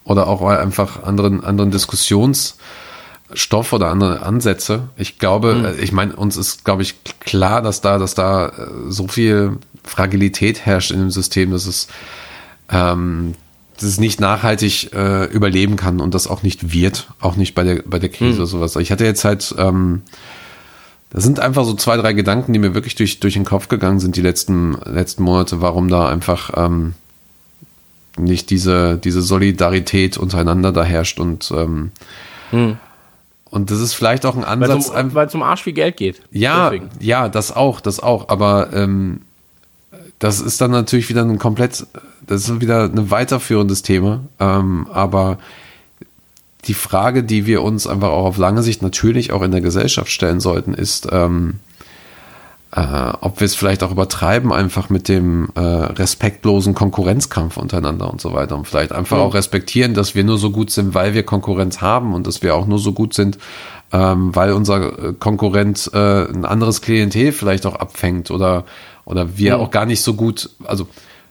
oder auch einfach anderen, anderen Diskussionsstoff oder andere Ansätze. Ich glaube, äh, ich meine, uns ist, glaube ich, klar, dass da, dass da äh, so viel Fragilität herrscht in dem System, dass es ähm, dass es nicht nachhaltig äh, überleben kann und das auch nicht wird, auch nicht bei der bei der Krise oder sowas. Ich hatte jetzt halt, ähm, das sind einfach so zwei drei Gedanken, die mir wirklich durch durch den Kopf gegangen sind die letzten letzten Monate, warum da einfach ähm, nicht diese diese Solidarität untereinander da herrscht und ähm, und das ist vielleicht auch ein Weil Ansatz, es um, weil's um Arsch viel Geld geht. ja, Deswegen. ja, das auch, das auch. Aber ähm, das ist dann natürlich wieder ein komplett, das ist wieder ein weiterführendes Thema. Ähm, aber die Frage, die wir uns einfach auch auf lange Sicht natürlich auch in der Gesellschaft stellen sollten, ist, ähm, äh, ob wir es vielleicht auch übertreiben, einfach mit dem äh, respektlosen Konkurrenzkampf untereinander und so weiter. Und vielleicht einfach auch respektieren, dass wir nur so gut sind, weil wir Konkurrenz haben und dass wir auch nur so gut sind, ähm, weil unser äh, Konkurrent äh, ein anderes Klientel vielleicht auch abfängt oder, oder wir auch gar nicht so gut, also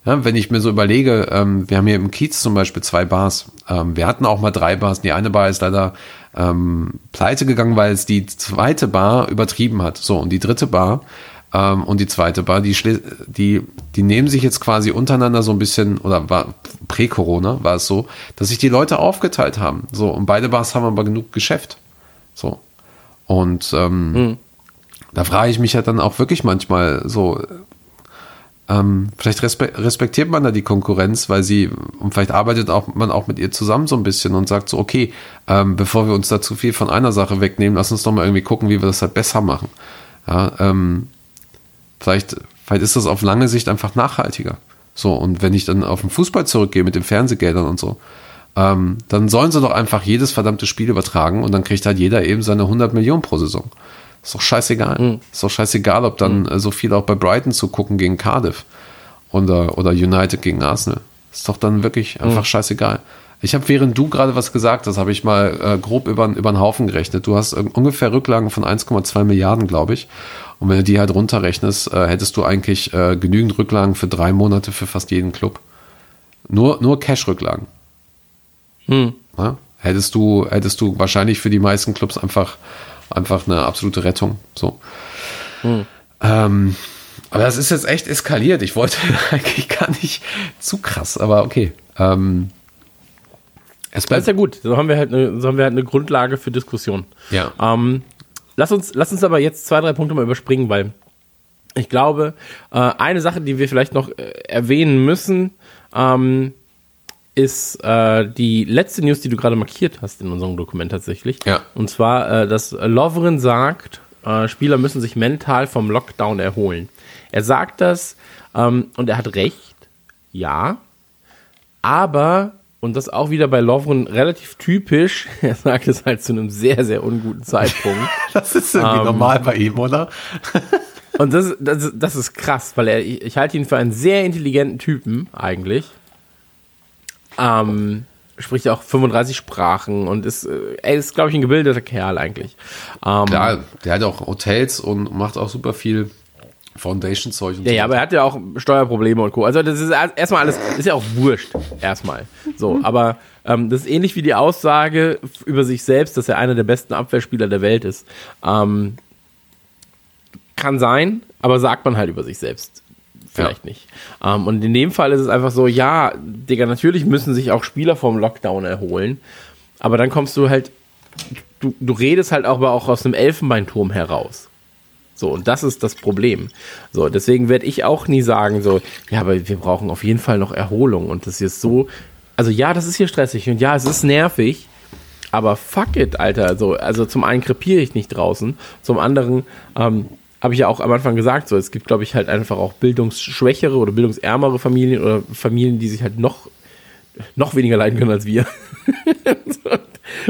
ja, wenn ich mir so überlege, ähm, wir haben hier im Kiez zum Beispiel zwei Bars. Ähm, wir hatten auch mal drei Bars. Die eine Bar ist leider ähm, pleite gegangen, weil es die zweite Bar übertrieben hat. So, und die dritte Bar ähm, und die zweite Bar, die, die, die nehmen sich jetzt quasi untereinander so ein bisschen, oder war prä-Corona war es so, dass sich die Leute aufgeteilt haben. So, und beide Bars haben aber genug Geschäft. So. Und ähm, da frage ich mich ja dann auch wirklich manchmal so, ähm, vielleicht respe respektiert man da die Konkurrenz, weil sie, und vielleicht arbeitet auch, man auch mit ihr zusammen so ein bisschen und sagt so, okay, ähm, bevor wir uns da zu viel von einer Sache wegnehmen, lass uns doch mal irgendwie gucken, wie wir das halt besser machen. Ja, ähm, vielleicht, vielleicht ist das auf lange Sicht einfach nachhaltiger. So, und wenn ich dann auf den Fußball zurückgehe mit den Fernsehgeldern und so, ähm, dann sollen sie doch einfach jedes verdammte Spiel übertragen und dann kriegt halt jeder eben seine 100 Millionen pro Saison. Ist doch scheißegal. Ist doch scheißegal, ob dann äh, so viel auch bei Brighton zu gucken gegen Cardiff oder, oder United gegen Arsenal. Ist doch dann wirklich einfach scheißegal. Ich habe, während du gerade was gesagt hast, habe ich mal äh, grob über, über den Haufen gerechnet. Du hast äh, ungefähr Rücklagen von 1,2 Milliarden, glaube ich. Und wenn du die halt runterrechnest, äh, hättest du eigentlich äh, genügend Rücklagen für drei Monate für fast jeden Club. Nur, nur Cash-Rücklagen. Ja? Hättest du, hättest du wahrscheinlich für die meisten Clubs einfach, einfach eine absolute Rettung. So. Ähm, aber das ist jetzt echt eskaliert. Ich wollte <laughs> eigentlich gar nicht zu krass, aber okay. Ähm, es Das bleibt ist ja gut. So haben wir halt eine, so haben wir halt eine Grundlage für Diskussion. Ja. Ähm, lass, uns, lass uns aber jetzt zwei, drei Punkte mal überspringen, weil ich glaube, äh, eine Sache, die wir vielleicht noch äh, erwähnen müssen, ähm, ist äh, die letzte News, die du gerade markiert hast in unserem Dokument tatsächlich. Ja. Und zwar, äh, dass Lovren sagt, äh, Spieler müssen sich mental vom Lockdown erholen. Er sagt das ähm, und er hat recht, ja, aber, und das auch wieder bei Lovren relativ typisch, <laughs> er sagt es halt zu einem sehr, sehr unguten Zeitpunkt. <laughs> das ist irgendwie normal bei ihm, oder? <laughs> Und das, das, das ist krass, weil er, ich, ich halte ihn für einen sehr intelligenten Typen eigentlich. Ähm, spricht auch 35 Sprachen und ist, äh, er ist, glaube ich, ein gebildeter Kerl eigentlich. Ähm, Ja, der hat auch Hotels und macht auch super viel Foundation-Zeug und Ja, ja, aber er hat ja auch Steuerprobleme und Co. Also das ist erst- erstmal alles, ist ja auch wurscht, erstmal. So, aber ähm, das ist ähnlich wie die Aussage über sich selbst, dass er einer der besten Abwehrspieler der Welt ist. Ähm, kann sein, aber sagt man halt über sich selbst. Vielleicht nicht. Ähm, und in dem Fall ist es einfach so, ja, Digga, natürlich müssen sich auch Spieler vom Lockdown erholen, aber dann kommst du halt, du, du redest halt auch, aber auch aus einem Elfenbeinturm heraus. So, und das ist das Problem. So, deswegen werde ich auch nie sagen, so, ja, aber wir brauchen auf jeden Fall noch Erholung. Und das ist so, also ja, das ist hier stressig und ja, es ist nervig, aber fuck it, Alter. So, also zum einen krepiere ich nicht draußen, zum anderen ähm, habe ich ja auch am Anfang gesagt, so, es gibt, glaube ich, halt einfach auch bildungsschwächere oder bildungsärmere Familien oder Familien, die sich halt noch, noch weniger leiden können als wir. <laughs> so,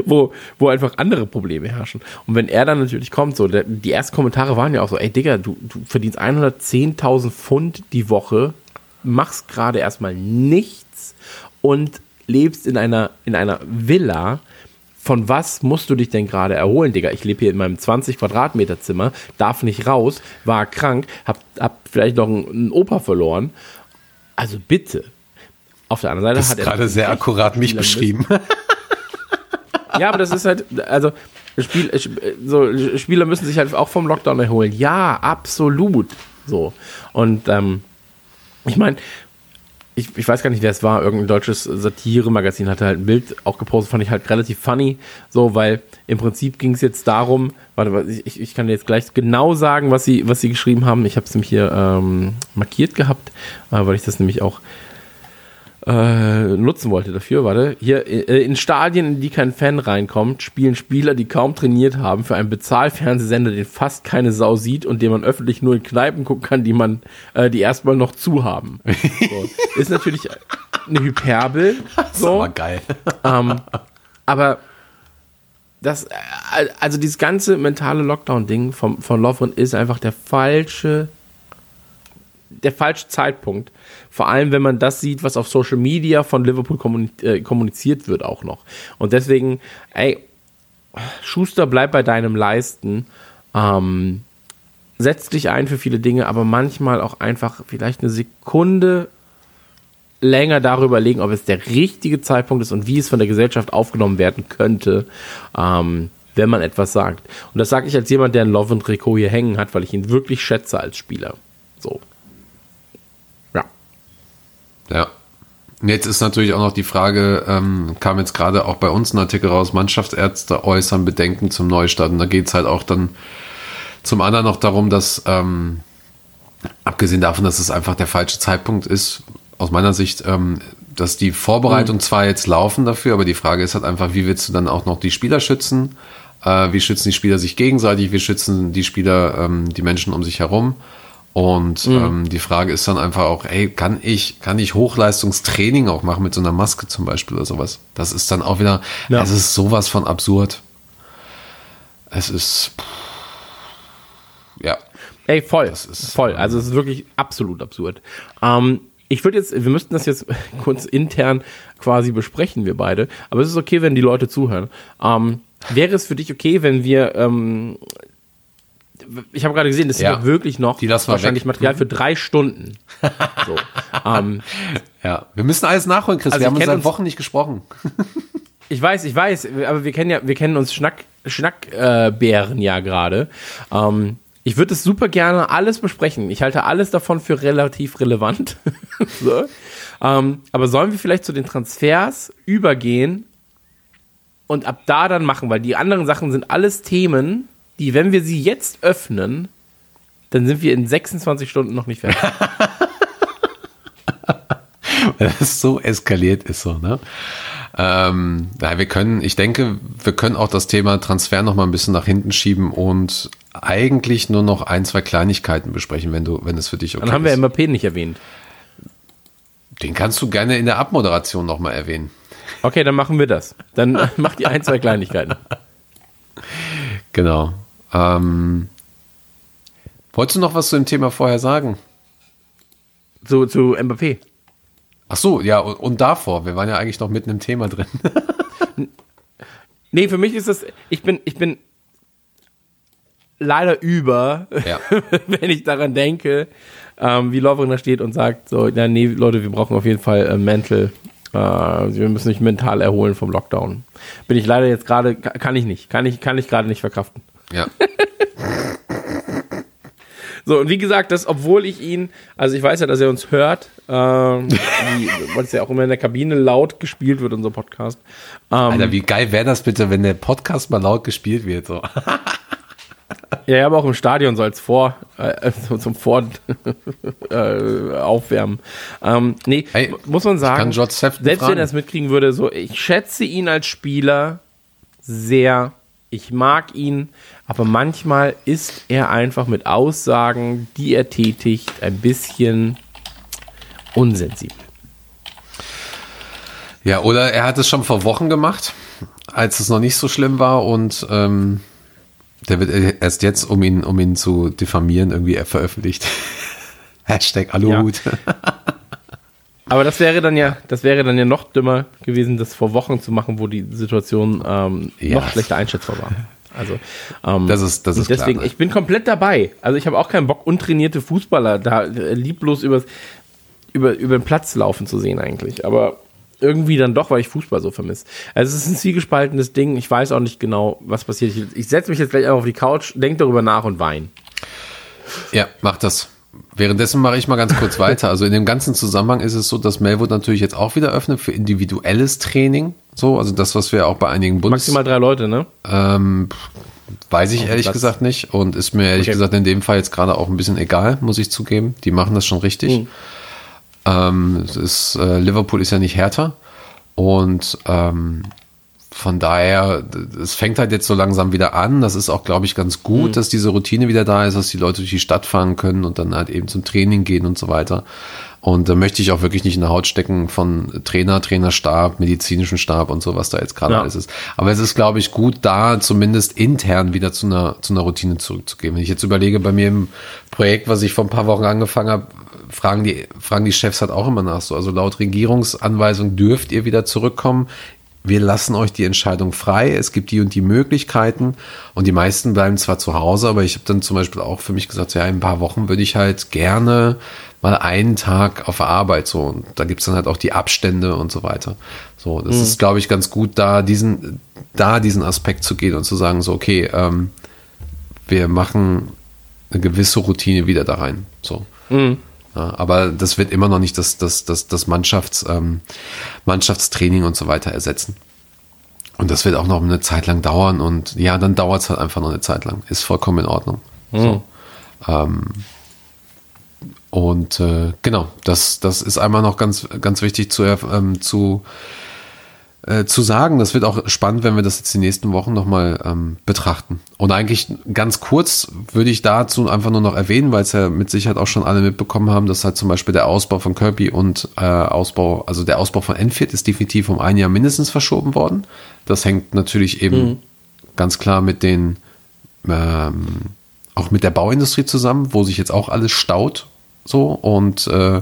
wo, wo einfach andere Probleme herrschen. Und wenn er dann natürlich kommt, so, der, die ersten Kommentare waren ja auch so, ey Digga, du, du verdienst 110.000 Pfund die Woche, machst gerade erstmal nichts und lebst in einer, in einer Villa. Von was musst du dich denn gerade erholen, Digga? Ich lebe hier in meinem 20 Quadratmeter Zimmer, darf nicht raus, war krank, hab, hab vielleicht noch einen, einen Opa verloren. Also bitte. Auf der anderen Seite Das hat er gerade sehr akkurat mich beschrieben. Ja, aber das ist halt, also Spiel, so, Spieler müssen sich halt auch vom Lockdown erholen. Ja, absolut. So. Und ähm, ich meine, ich, ich weiß gar nicht, wer es war, irgendein deutsches Satire-Magazin hatte halt ein Bild auch gepostet, fand ich halt relativ funny, so, weil im Prinzip ging es jetzt darum, warte, ich, ich kann dir jetzt gleich genau sagen, was sie, was sie geschrieben haben. Ich habe es nämlich hier ähm, markiert gehabt, äh, weil ich das nämlich auch äh, nutzen wollte dafür. Warte, hier äh, in Stadien, in die kein Fan reinkommt, spielen Spieler, die kaum trainiert haben, für einen Bezahlfernsehsender, den fast keine Sau sieht und den man öffentlich nur in Kneipen gucken kann, die man, äh, die erstmal noch zu haben. So. <laughs> Ist natürlich eine Hyperbel. So. Aber geil. Ähm, aber das, äh, also dieses ganze mentale Lockdown-Ding vom, von Lovren ist einfach der falsche, der falsche Zeitpunkt. Vor allem, wenn man das sieht, was auf Social Media von Liverpool äh, kommuniziert wird auch noch. Und deswegen, ey, Schuster, bleib bei deinem Leisten. Ähm, setz dich ein für viele Dinge, aber manchmal auch einfach vielleicht eine Sekunde länger darüber legen, ob es der richtige Zeitpunkt ist und wie es von der Gesellschaft aufgenommen werden könnte, ähm, wenn man etwas sagt. Und das sage ich als jemand, der ein Love und Trikot hier hängen hat, weil ich ihn wirklich schätze als Spieler. So. Ja. Jetzt ist natürlich auch noch die Frage, ähm, kam jetzt gerade auch bei uns ein Artikel raus, Mannschaftsärzte äußern Bedenken zum Neustart. Und da geht es halt auch dann zum anderen noch darum, dass, ähm, abgesehen davon, dass es einfach der falsche Zeitpunkt ist, aus meiner Sicht, ähm, dass die Vorbereitung zwar jetzt laufen dafür, aber die Frage ist halt einfach, wie willst du dann auch noch die Spieler schützen? Äh, wie schützen die Spieler sich gegenseitig? Wie schützen die Spieler ähm, die Menschen um sich herum? Und ähm, die Frage ist dann einfach auch, ey, kann ich, kann ich Hochleistungstraining auch machen mit so einer Maske zum Beispiel oder sowas? Das ist dann auch wieder, Ja. es ist sowas von absurd. Es ist, ja, Ey, voll. ist- voll. Also es ist wirklich absolut absurd. Ähm, ich würde jetzt, wir müssten das jetzt <laughs> kurz intern quasi besprechen, wir beide. Aber es ist okay, wenn die Leute zuhören. Ähm, wäre es für dich okay, wenn wir, ähm, ich habe gerade gesehen, das ist Ja. ja wirklich noch wahrscheinlich weg. Material für drei Stunden. So. <laughs> ähm, ja. Wir müssen alles nachholen, Chris. Also wir haben uns seit Wochen nicht gesprochen. <laughs> Ich weiß, ich weiß, aber wir kennen ja, wir kennen uns Schnack, Schnackbären äh, ja gerade. Ähm, ich würde es super gerne alles besprechen. Ich halte alles davon für relativ relevant. <laughs> so. ähm, aber sollen wir vielleicht zu den Transfers übergehen und ab da dann machen, weil die anderen Sachen sind alles Themen, die, wenn wir sie jetzt öffnen, dann sind wir in 26 Stunden noch nicht fertig. <laughs> Weil das so eskaliert ist so, ne? Ähm, ja, wir können, ich denke, wir können auch das Thema Transfer noch mal ein bisschen nach hinten schieben und eigentlich nur noch ein, zwei Kleinigkeiten besprechen, wenn du, wenn es für dich okay Dann haben wir ist. Mbappé nicht erwähnt. Den kannst du gerne in der Abmoderation noch mal erwähnen. Okay, dann machen wir das. Dann <laughs> mach die ein, zwei Kleinigkeiten. Genau. Ähm, wolltest du noch was zu dem Thema vorher sagen? Zu, zu Mbappé. Ach so, ja, und, und davor. Wir waren ja eigentlich noch mitten im Thema drin. <laughs> Nee, für mich ist das, ich bin, ich bin, leider über, Ja. <laughs> wenn ich daran denke, ähm, wie Lovren da steht und sagt, so, ja, nee, Leute, wir brauchen auf jeden Fall äh, mental, äh, wir müssen sich mental erholen vom Lockdown. Bin ich leider jetzt gerade, ka- kann ich nicht, kann ich, kann ich gerade nicht verkraften. Ja. <laughs> So, und wie gesagt, das, obwohl ich ihn, also ich weiß ja, dass er uns hört, ähm, <laughs> weil es ja auch immer in der Kabine laut gespielt wird, unser Podcast. Ähm, Alter, wie geil wäre das bitte, wenn der Podcast mal laut gespielt wird? So. <laughs> Ja, aber auch im Stadion so als Vor, äh, so zum Vor äh, Aufwärmen. Ähm, nee, Ey, muss man sagen, selbst fragen. wenn er es mitkriegen würde, so, ich schätze ihn als Spieler sehr. Ich mag ihn, aber manchmal ist er einfach mit Aussagen, die er tätigt, ein bisschen unsensibel. Ja, oder er hat es schon vor Wochen gemacht, als es noch nicht so schlimm war und ähm, der wird erst jetzt, um ihn, um ihn zu diffamieren, irgendwie veröffentlicht. <laughs> Hashtag Aluhut. Aber das wäre dann ja, das wäre dann ja noch dümmer gewesen, das vor Wochen zu machen, wo die Situation ähm, Ja. noch schlechter einschätzbar war. Also ähm, Das ist- das ist klar, deswegen, ne? ich bin komplett dabei. Also ich habe auch keinen Bock, untrainierte Fußballer da äh, lieblos übers, über, über den Platz laufen zu sehen eigentlich. Aber irgendwie dann doch, weil ich Fußball so vermisse. Also es ist ein zwiegespaltenes Ding. Ich weiß auch nicht genau, was passiert. Ich, ich setze mich jetzt gleich einfach auf die Couch, denke darüber nach und wein. Ja, mach das. Währenddessen mache ich mal ganz kurz <laughs> weiter. Also in dem ganzen Zusammenhang ist es so, dass Melwood natürlich jetzt auch wieder öffnet für individuelles Training. So, also das, was wir auch bei einigen Bundes... Maximal drei Leute, ne? Ähm, weiß ich ehrlich Platz. gesagt nicht und ist mir ehrlich Okay. gesagt in dem Fall jetzt gerade auch ein bisschen egal, muss ich zugeben. Die machen das schon richtig. Mhm. Ähm, ist, äh, Liverpool ist ja nicht härter und ähm, von daher, es fängt halt jetzt so langsam wieder an. Das ist auch, glaube ich, ganz gut, dass diese Routine wieder da ist, dass die Leute durch die Stadt fahren können und dann halt eben zum Training gehen und so weiter. Und da möchte ich auch wirklich nicht in der Haut stecken von Trainer, Trainerstab, medizinischen Stab und so, was da jetzt gerade Ja. alles ist. Aber es ist, glaube ich, gut, da zumindest intern wieder zu einer, zu einer Routine zurückzugehen. Wenn ich jetzt überlege, bei mir im Projekt, was ich vor ein paar Wochen angefangen habe, fragen die, fragen die Chefs halt auch immer nach so. Also laut Regierungsanweisung dürft ihr wieder zurückkommen. Wir lassen euch die Entscheidung frei. Es gibt die und die Möglichkeiten. Und die meisten bleiben zwar zu Hause, aber ich habe dann zum Beispiel auch für mich gesagt, ja, in ein paar Wochen würde ich halt gerne mal einen Tag auf Arbeit so. Und da gibt's dann halt auch die Abstände und so weiter. So, das ist, glaube ich, ganz gut, da diesen, da diesen Aspekt zu gehen und zu sagen, so, okay, ähm, wir machen eine gewisse Routine wieder da rein. So. Ja, aber das wird immer noch nicht das, das, das, das Mannschafts, ähm, Mannschaftstraining und so weiter ersetzen. Und das wird auch noch eine Zeit lang dauern und ja, dann dauert es halt einfach noch eine Zeit lang. Ist vollkommen in Ordnung. So. Ähm, und äh, genau, das, das ist einmal noch ganz, ganz wichtig zu, ähm, zu, äh, zu sagen. Das wird auch spannend, wenn wir das jetzt die nächsten Wochen nochmal ähm, betrachten. Und eigentlich ganz kurz würde ich dazu einfach nur noch erwähnen, weil es ja mit Sicherheit auch schon alle mitbekommen haben, dass halt zum Beispiel der Ausbau von Kirby und äh, Ausbau, also der Ausbau von Enfield ist definitiv um ein Jahr mindestens verschoben worden. Das hängt natürlich eben ganz klar mit den ähm, auch mit der Bauindustrie zusammen, wo sich jetzt auch alles staut. So und äh,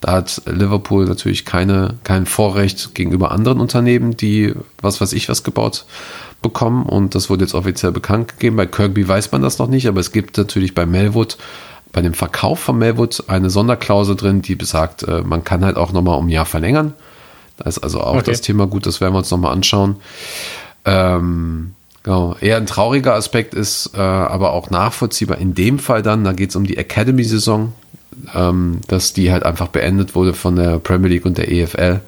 da hat Liverpool natürlich keine, kein Vorrecht gegenüber anderen Unternehmen, die was weiß ich was gebaut bekommen. Und das wurde jetzt offiziell bekannt gegeben. Bei Kirkby weiß man das noch nicht, aber es gibt natürlich bei Melwood, bei dem Verkauf von Melwood eine Sonderklausel drin, die besagt, äh, man kann halt auch nochmal um ein Jahr verlängern. Da ist also auch Okay. das Thema gut, das werden wir uns nochmal anschauen. Ähm, genau. Eher ein trauriger Aspekt ist, äh, aber auch nachvollziehbar. In dem Fall dann, da geht es um die Academy-Saison, ähm, dass die halt einfach beendet wurde von der Premier League und der EFL.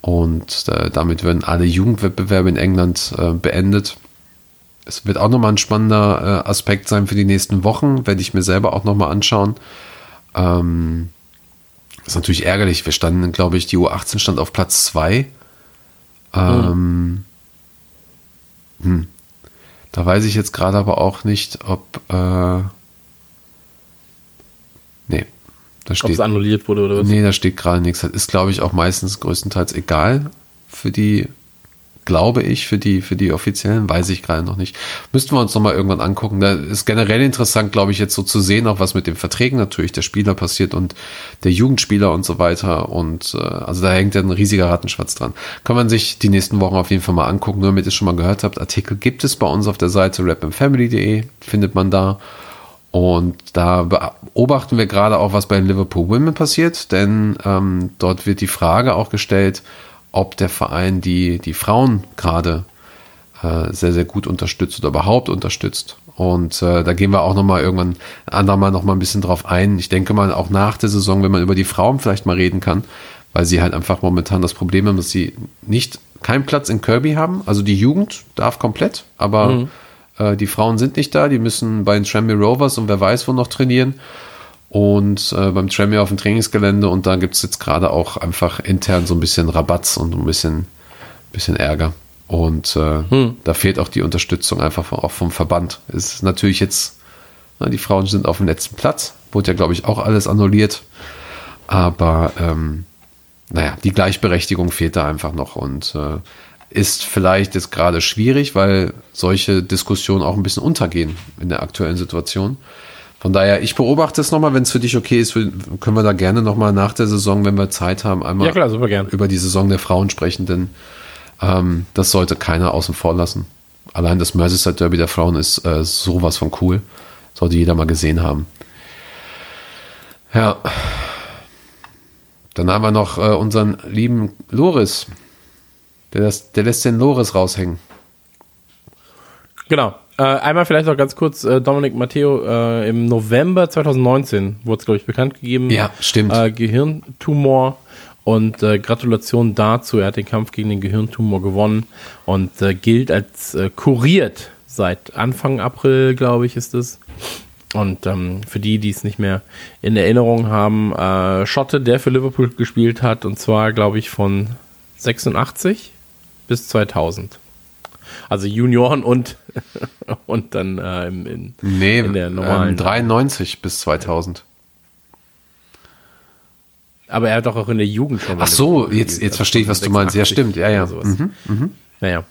Und äh, damit werden alle Jugendwettbewerbe in England äh, beendet. Es wird auch nochmal ein spannender äh, Aspekt sein für die nächsten Wochen, werde ich mir selber auch nochmal anschauen. Ähm, ist natürlich ärgerlich. Wir standen, glaube ich, die U18 stand auf Platz 2. Ähm, hm. Da weiß ich jetzt gerade aber auch nicht, ob. Äh, nee, da Ob steht. es annulliert wurde oder was? Nee, da steht gerade nichts. Das ist, glaube ich, auch meistens größtenteils egal für die glaube ich, für die, für die offiziellen, weiß ich gerade noch nicht. Müssten wir uns nochmal irgendwann angucken. Da ist generell interessant, glaube ich, jetzt so zu sehen, auch was mit den Verträgen natürlich der Spieler passiert und der Jugendspieler und so weiter. Und äh, also da hängt ja ein riesiger Rattenschwanz dran. Kann man sich die nächsten Wochen auf jeden Fall mal angucken, nur damit ihr es schon mal gehört habt. Artikel gibt es bei uns auf der Seite rapandfamily.de, findet man da. Und da beobachten wir gerade auch, was bei Liverpool Women passiert, denn ähm, dort wird die Frage auch gestellt, ob der Verein die, die Frauen gerade äh, sehr, sehr gut unterstützt oder überhaupt unterstützt. Und äh, da gehen wir auch nochmal irgendwann ein andermal nochmal ein bisschen drauf ein. Ich denke mal auch nach der Saison, wenn man über die Frauen vielleicht mal reden kann, weil sie halt einfach momentan das Problem haben, dass sie nicht keinen Platz in Kirby haben. Also die Jugend darf komplett, aber mhm. Äh, die Frauen sind nicht da. Die müssen bei den Tranmere Rovers und wer weiß wo noch trainieren und äh, beim Tremio auf dem Trainingsgelände und da gibt es jetzt gerade auch einfach intern so ein bisschen Rabatz und ein bisschen, bisschen Ärger. Und äh, hm. da fehlt auch die Unterstützung einfach vom, auch vom Verband. Es ist natürlich jetzt, na, die Frauen sind auf dem letzten Platz, wurde ja, glaube ich, auch alles annulliert. Aber ähm, naja, die Gleichberechtigung fehlt da einfach noch und äh, ist vielleicht jetzt gerade schwierig, weil solche Diskussionen auch ein bisschen untergehen in der aktuellen Situation. Von daher, ich beobachte es nochmal, wenn es für dich okay ist, können wir da gerne nochmal nach der Saison, wenn wir Zeit haben, einmal ja, klar, über die Saison der Frauen sprechen, denn ähm, das sollte keiner außen vor lassen. Allein das Merseyside Derby der Frauen ist äh, sowas von cool. Sollte jeder mal gesehen haben. Ja. Dann haben wir noch äh, unseren lieben Loris. Der, das, der lässt den Loris raushängen. Genau. Äh, einmal vielleicht noch ganz kurz, äh, Dominik Matteo, äh, im November 2019 wurde es, glaube ich, bekannt gegeben. Ja, stimmt. Äh, Gehirntumor und äh, Gratulation dazu. Er hat den Kampf gegen den Gehirntumor gewonnen und äh, gilt als kuriert seit Anfang April, glaube ich, ist es. Und ähm, für die, die es nicht mehr in Erinnerung haben, Schotte, der für Liverpool gespielt hat, und zwar, glaube ich, von 86 bis 2000. Also Junioren und, <laughs> und dann äh, in, nee, in der normalen. Ähm, 93 bis 2000. Aber er hat doch auch in der Jugend schon. Ach so, jetzt, jetzt verstehe ich, was du meinst. Ja, stimmt. Ja, ja. Mhm, mhm. Naja.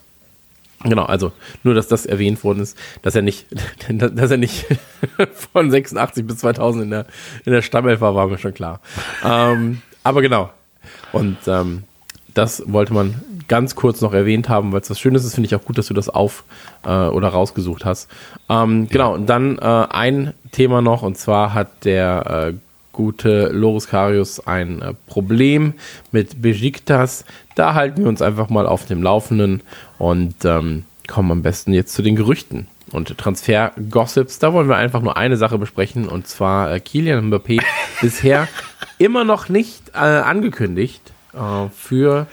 Genau, also nur, dass das erwähnt worden ist, dass er nicht, <laughs> dass er nicht <laughs> von 86 bis 2000 in der, in der Stammelf war, war mir schon klar. ähm, aber genau. Und ähm, das wollte man ganz kurz noch erwähnt haben, weil es was Schönes ist, finde ich auch gut, dass du das auf äh, oder rausgesucht hast. Ähm, genau, und dann äh, ein Thema noch, und zwar hat der äh, gute Loris Karius ein äh, Problem mit Besiktas. Da halten wir uns einfach mal auf dem Laufenden und ähm, kommen am besten jetzt zu den Gerüchten und Transfer-Gossips. Da wollen wir einfach nur eine Sache besprechen und zwar äh, Kilian Mbappé <laughs> bisher immer noch nicht äh, angekündigt äh, für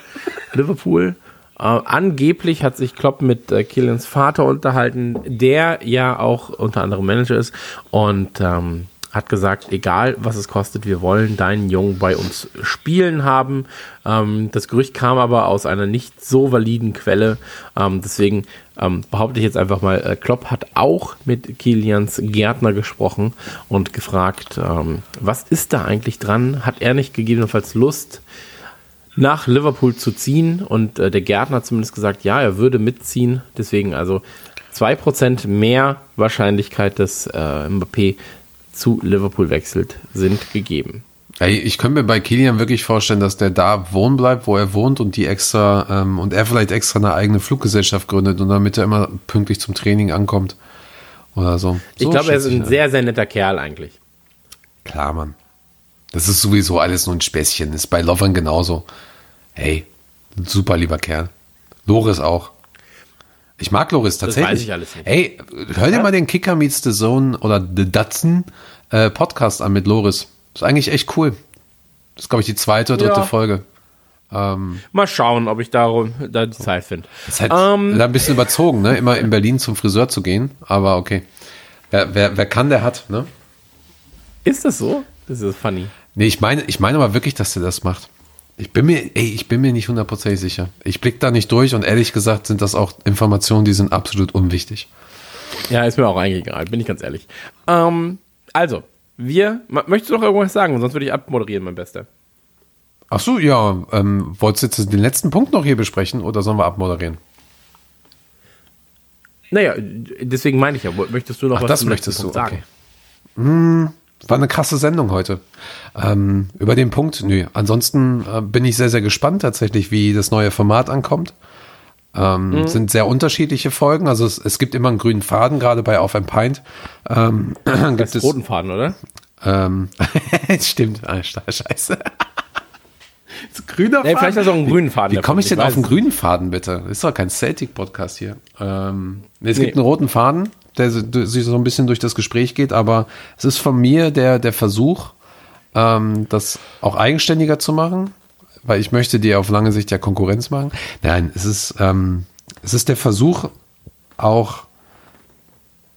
Liverpool. Äh, angeblich hat sich Klopp mit äh, Kilians Vater unterhalten, der ja auch unter anderem Manager ist und ähm, hat gesagt, egal was es kostet, wir wollen deinen Jungen bei uns spielen haben. Ähm, das Gerücht kam aber aus einer nicht so validen Quelle. Ähm, deswegen ähm, behaupte ich jetzt einfach mal, äh, Klopp hat auch mit Kilians Gärtner gesprochen und gefragt, ähm, was ist da eigentlich dran? Hat er nicht gegebenenfalls Lust, nach Liverpool zu ziehen. Und äh, der Gärtner hat zumindest gesagt, ja, er würde mitziehen. Deswegen also 2% mehr Wahrscheinlichkeit, dass äh, Mbappé zu Liverpool wechselt, sind gegeben. Ich könnte mir bei Kilian wirklich vorstellen, dass der da wohnen bleibt, wo er wohnt und die extra ähm, und er vielleicht extra eine eigene Fluggesellschaft gründet und damit er immer pünktlich zum Training ankommt oder so. so ich glaube, er ist ein sehr, sehr netter Kerl eigentlich. Klar, Mann. Das ist sowieso alles nur ein Späßchen. Ist bei Lovern genauso. Hey, super lieber Kerl. Loris auch. Ich mag Loris tatsächlich. Das weiß ich alles nicht. Hey, hör dir ja? mal den Kicker Meets the Zone oder The Datsun äh, Podcast an mit Loris. ist eigentlich echt cool. Das ist, glaube ich, die zweite oder dritte ja. Folge. Ähm, mal schauen, ob ich darum, da die Zeit finde. Ist halt ähm, ein bisschen überzogen, ne? Immer in Berlin zum Friseur zu gehen, aber okay. Wer, wer, wer kann, der hat, ne? Ist das so? Das ist funny. Nee, ich meine, ich meine aber wirklich, dass der das macht. Ich bin mir, ey, ich bin mir nicht hundertprozentig sicher. Ich blick da nicht durch und ehrlich gesagt sind das auch Informationen, die sind absolut unwichtig. Ja, ist mir auch egal, bin ich ganz ehrlich. Ähm, also, wir, möchtest du noch irgendwas sagen? Sonst würde ich abmoderieren, mein Bester. Ach so, ja. Ähm, wolltest du jetzt den letzten Punkt noch hier besprechen oder sollen wir abmoderieren? Naja, deswegen meine ich ja, möchtest du noch Ach, was das möchtest du, Punkt sagen? okay. War eine krasse Sendung heute. Ähm, über den Punkt, nö. Ansonsten äh, bin ich sehr, sehr gespannt tatsächlich, wie das neue Format ankommt. Ähm, Mhm. Sind sehr unterschiedliche Folgen. Also es, es gibt immer einen grünen Faden, gerade bei Auf ein Pint. Ähm, gibt Das es, roten Faden, oder? ähm, <laughs> stimmt, ah, sche- scheiße. <laughs> Ist grüner Nee, vielleicht ist auch ein grünen Faden. Wie davon, komme ich denn weiß auf den es grünen Faden, bitte? Das ist doch kein Celtic-Podcast hier. Ähm, es Nee. gibt einen roten Faden, der sich so ein bisschen durch das Gespräch geht, aber es ist von mir der, der Versuch, ähm, das auch eigenständiger zu machen, weil ich möchte dir auf lange Sicht ja Konkurrenz machen. Nein, es ist, ähm, es ist der Versuch, auch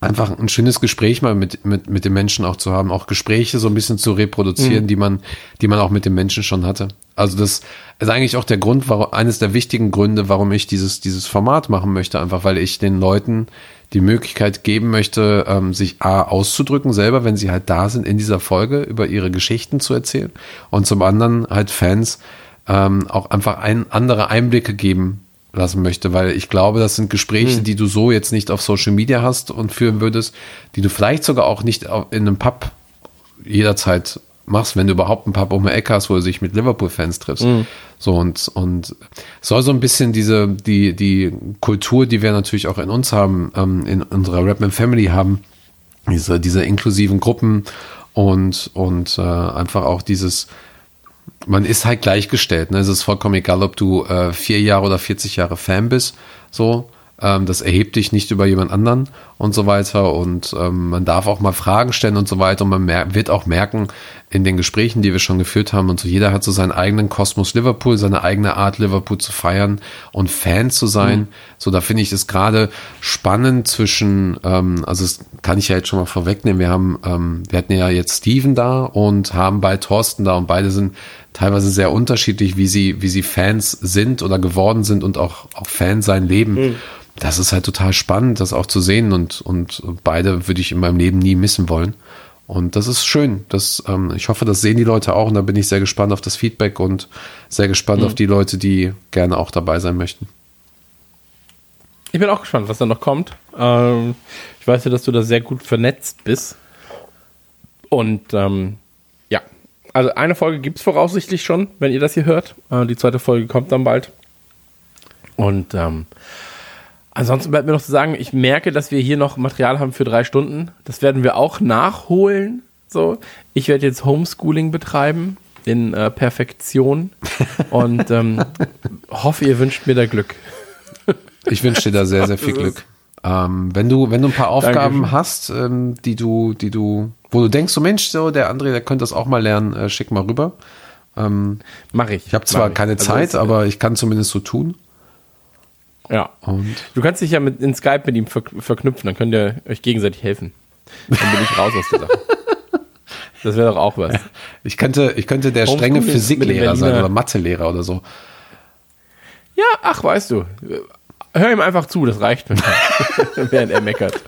einfach ein schönes Gespräch mal mit, mit, mit den Menschen auch zu haben, auch Gespräche so ein bisschen zu reproduzieren, die man, die man auch mit den Menschen schon hatte. Also das ist eigentlich auch der Grund, warum, eines der wichtigen Gründe, warum ich dieses, dieses Format machen möchte, einfach weil ich den Leuten die Möglichkeit geben möchte, ähm, sich A, auszudrücken selber, wenn sie halt da sind in dieser Folge, über ihre Geschichten zu erzählen. Und zum anderen halt Fans ähm, auch einfach ein, andere Einblicke geben lassen möchte, weil ich glaube, das sind Gespräche, die du so jetzt nicht auf Social Media hast und führen würdest, die du vielleicht sogar auch nicht in einem Pub jederzeit machst, wenn du überhaupt einen Pub um Ecke hast, wo du dich mit Liverpool-Fans triffst. So und, und soll so ein bisschen diese, die, die Kultur, die wir natürlich auch in uns haben, ähm, in unserer Rapman Family haben, diese, diese inklusiven Gruppen und, und äh, einfach auch dieses, man ist halt gleichgestellt. Ne? Es ist vollkommen egal, ob du äh, vier Jahre oder 40 Jahre Fan bist. So, ähm, das erhebt dich nicht über jemand anderen und so weiter. Und ähm, man darf auch mal Fragen stellen und so weiter. Und man wird auch merken in den Gesprächen, die wir schon geführt haben und so, jeder hat so seinen eigenen Kosmos Liverpool, seine eigene Art Liverpool zu feiern und Fan zu sein. So, da finde ich es gerade spannend zwischen, ähm, also das kann ich ja jetzt schon mal vorwegnehmen. Wir haben, ähm, wir hatten ja jetzt Steven da und haben bald Thorsten da und beide sind teilweise sehr unterschiedlich, wie sie, wie sie Fans sind oder geworden sind und auch, auch Fan sein leben. Das ist halt total spannend, das auch zu sehen und, und beide würde ich in meinem Leben nie missen wollen. Und das ist schön. Das, ähm, ich hoffe, das sehen die Leute auch und da bin ich sehr gespannt auf das Feedback und sehr gespannt auf die Leute, die gerne auch dabei sein möchten. Ich bin auch gespannt, was da noch kommt. Ähm, ich weiß ja, dass du da sehr gut vernetzt bist. Und ähm, also eine Folge gibt es voraussichtlich schon, wenn ihr das hier hört. Äh, die zweite Folge kommt dann bald. Und ähm, ansonsten bleibt mir noch zu sagen, ich merke, dass wir hier noch Material haben für drei Stunden. Das werden wir auch nachholen. So, ich werde jetzt Homeschooling betreiben in äh, Perfektion und ähm, <laughs> hoffe, ihr wünscht mir da Glück. Ich wünsche dir da sehr, sehr viel Glück. Ähm, wenn du, wenn du ein paar Aufgaben Dankeschön. hast, ähm, die du, die du, wo du denkst, so Mensch, so der André, der könnte das auch mal lernen, äh, schick mal rüber. Mache ich. Ich habe zwar keine Also Zeit, es- aber ich kann zumindest so tun. Ja. Und Du kannst dich ja mit, in Skype mit ihm ver verknüpfen, dann könnt ihr euch gegenseitig helfen. Dann bin ich raus aus der Sache. <laughs> Das wäre doch auch was. ich könnte, ich könnte der strenge Physiklehrer sein oder Mathelehrer oder so. Ja, ach, weißt du. Hör ihm einfach zu, das reicht mir. <laughs> Während er meckert.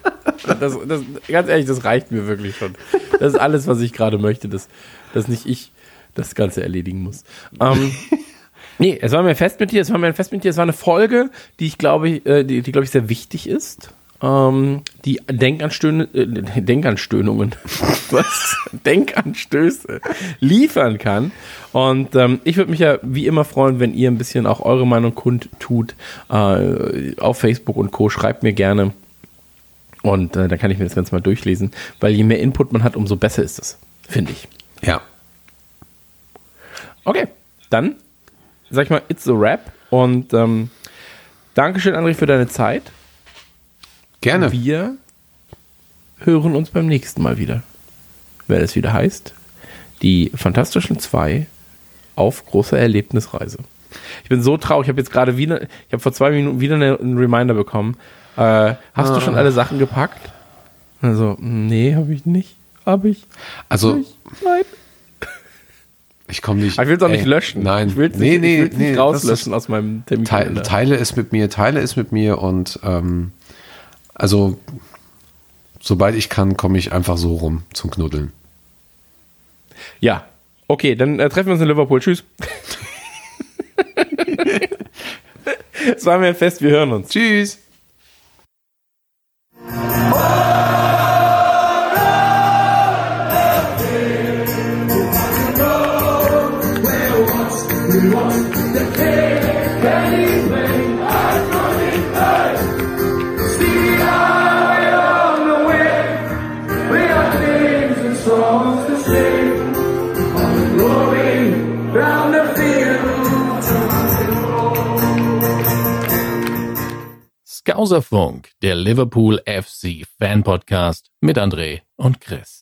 Das, das, ganz ehrlich, das reicht mir wirklich schon. Das ist alles, was ich gerade möchte, dass, dass nicht ich das Ganze erledigen muss. Ähm, <laughs> nee, es war mir ein Fest mit dir, es war mir ein Fest mit dir, es war eine Folge, die ich glaube, äh, die, die glaube ich sehr wichtig ist. Ähm, die Denkanstöhne, äh, <laughs> Denkanstöhnungen, <laughs> was? Denkanstöße liefern kann. Und ähm, ich würde mich ja wie immer freuen, wenn ihr ein bisschen auch eure Meinung kundtut äh, auf Facebook und Co. Schreibt mir gerne. Und äh, dann kann ich mir das Ganze mal durchlesen, weil je mehr Input man hat, umso besser ist es, finde ich. Ja. Okay, dann sag ich mal, it's a wrap. Und ähm, Dankeschön, André, für deine Zeit. Gerne. Wir hören uns beim nächsten Mal wieder. Wenn es wieder heißt, die Fantastischen Zwei auf große Erlebnisreise. Ich bin so traurig, ich habe jetzt gerade wieder, ich habe vor zwei Minuten wieder eine, einen Reminder bekommen. Äh, hast du schon alle Sachen gepackt? Also, nee, habe ich nicht. Habe ich Also, nicht. Nein. ich komme nicht. Ich will es auch nicht Ey, löschen. Nein. Ich will es nee, nicht, nee, ich nee, nicht rauslöschen ist- aus meinem Termin. Teile, Teile ist mit mir, Teile ist mit mir und ähm, also sobald ich kann, komme ich einfach so rum zum Knuddeln. Ja, Okay, dann äh, treffen wir uns in Liverpool. Tschüss. <laughs> Es war mir Fest, wir hören uns. Tschüss. Skauserfunk, der Liverpool FC Fan Podcast mit André und Chris.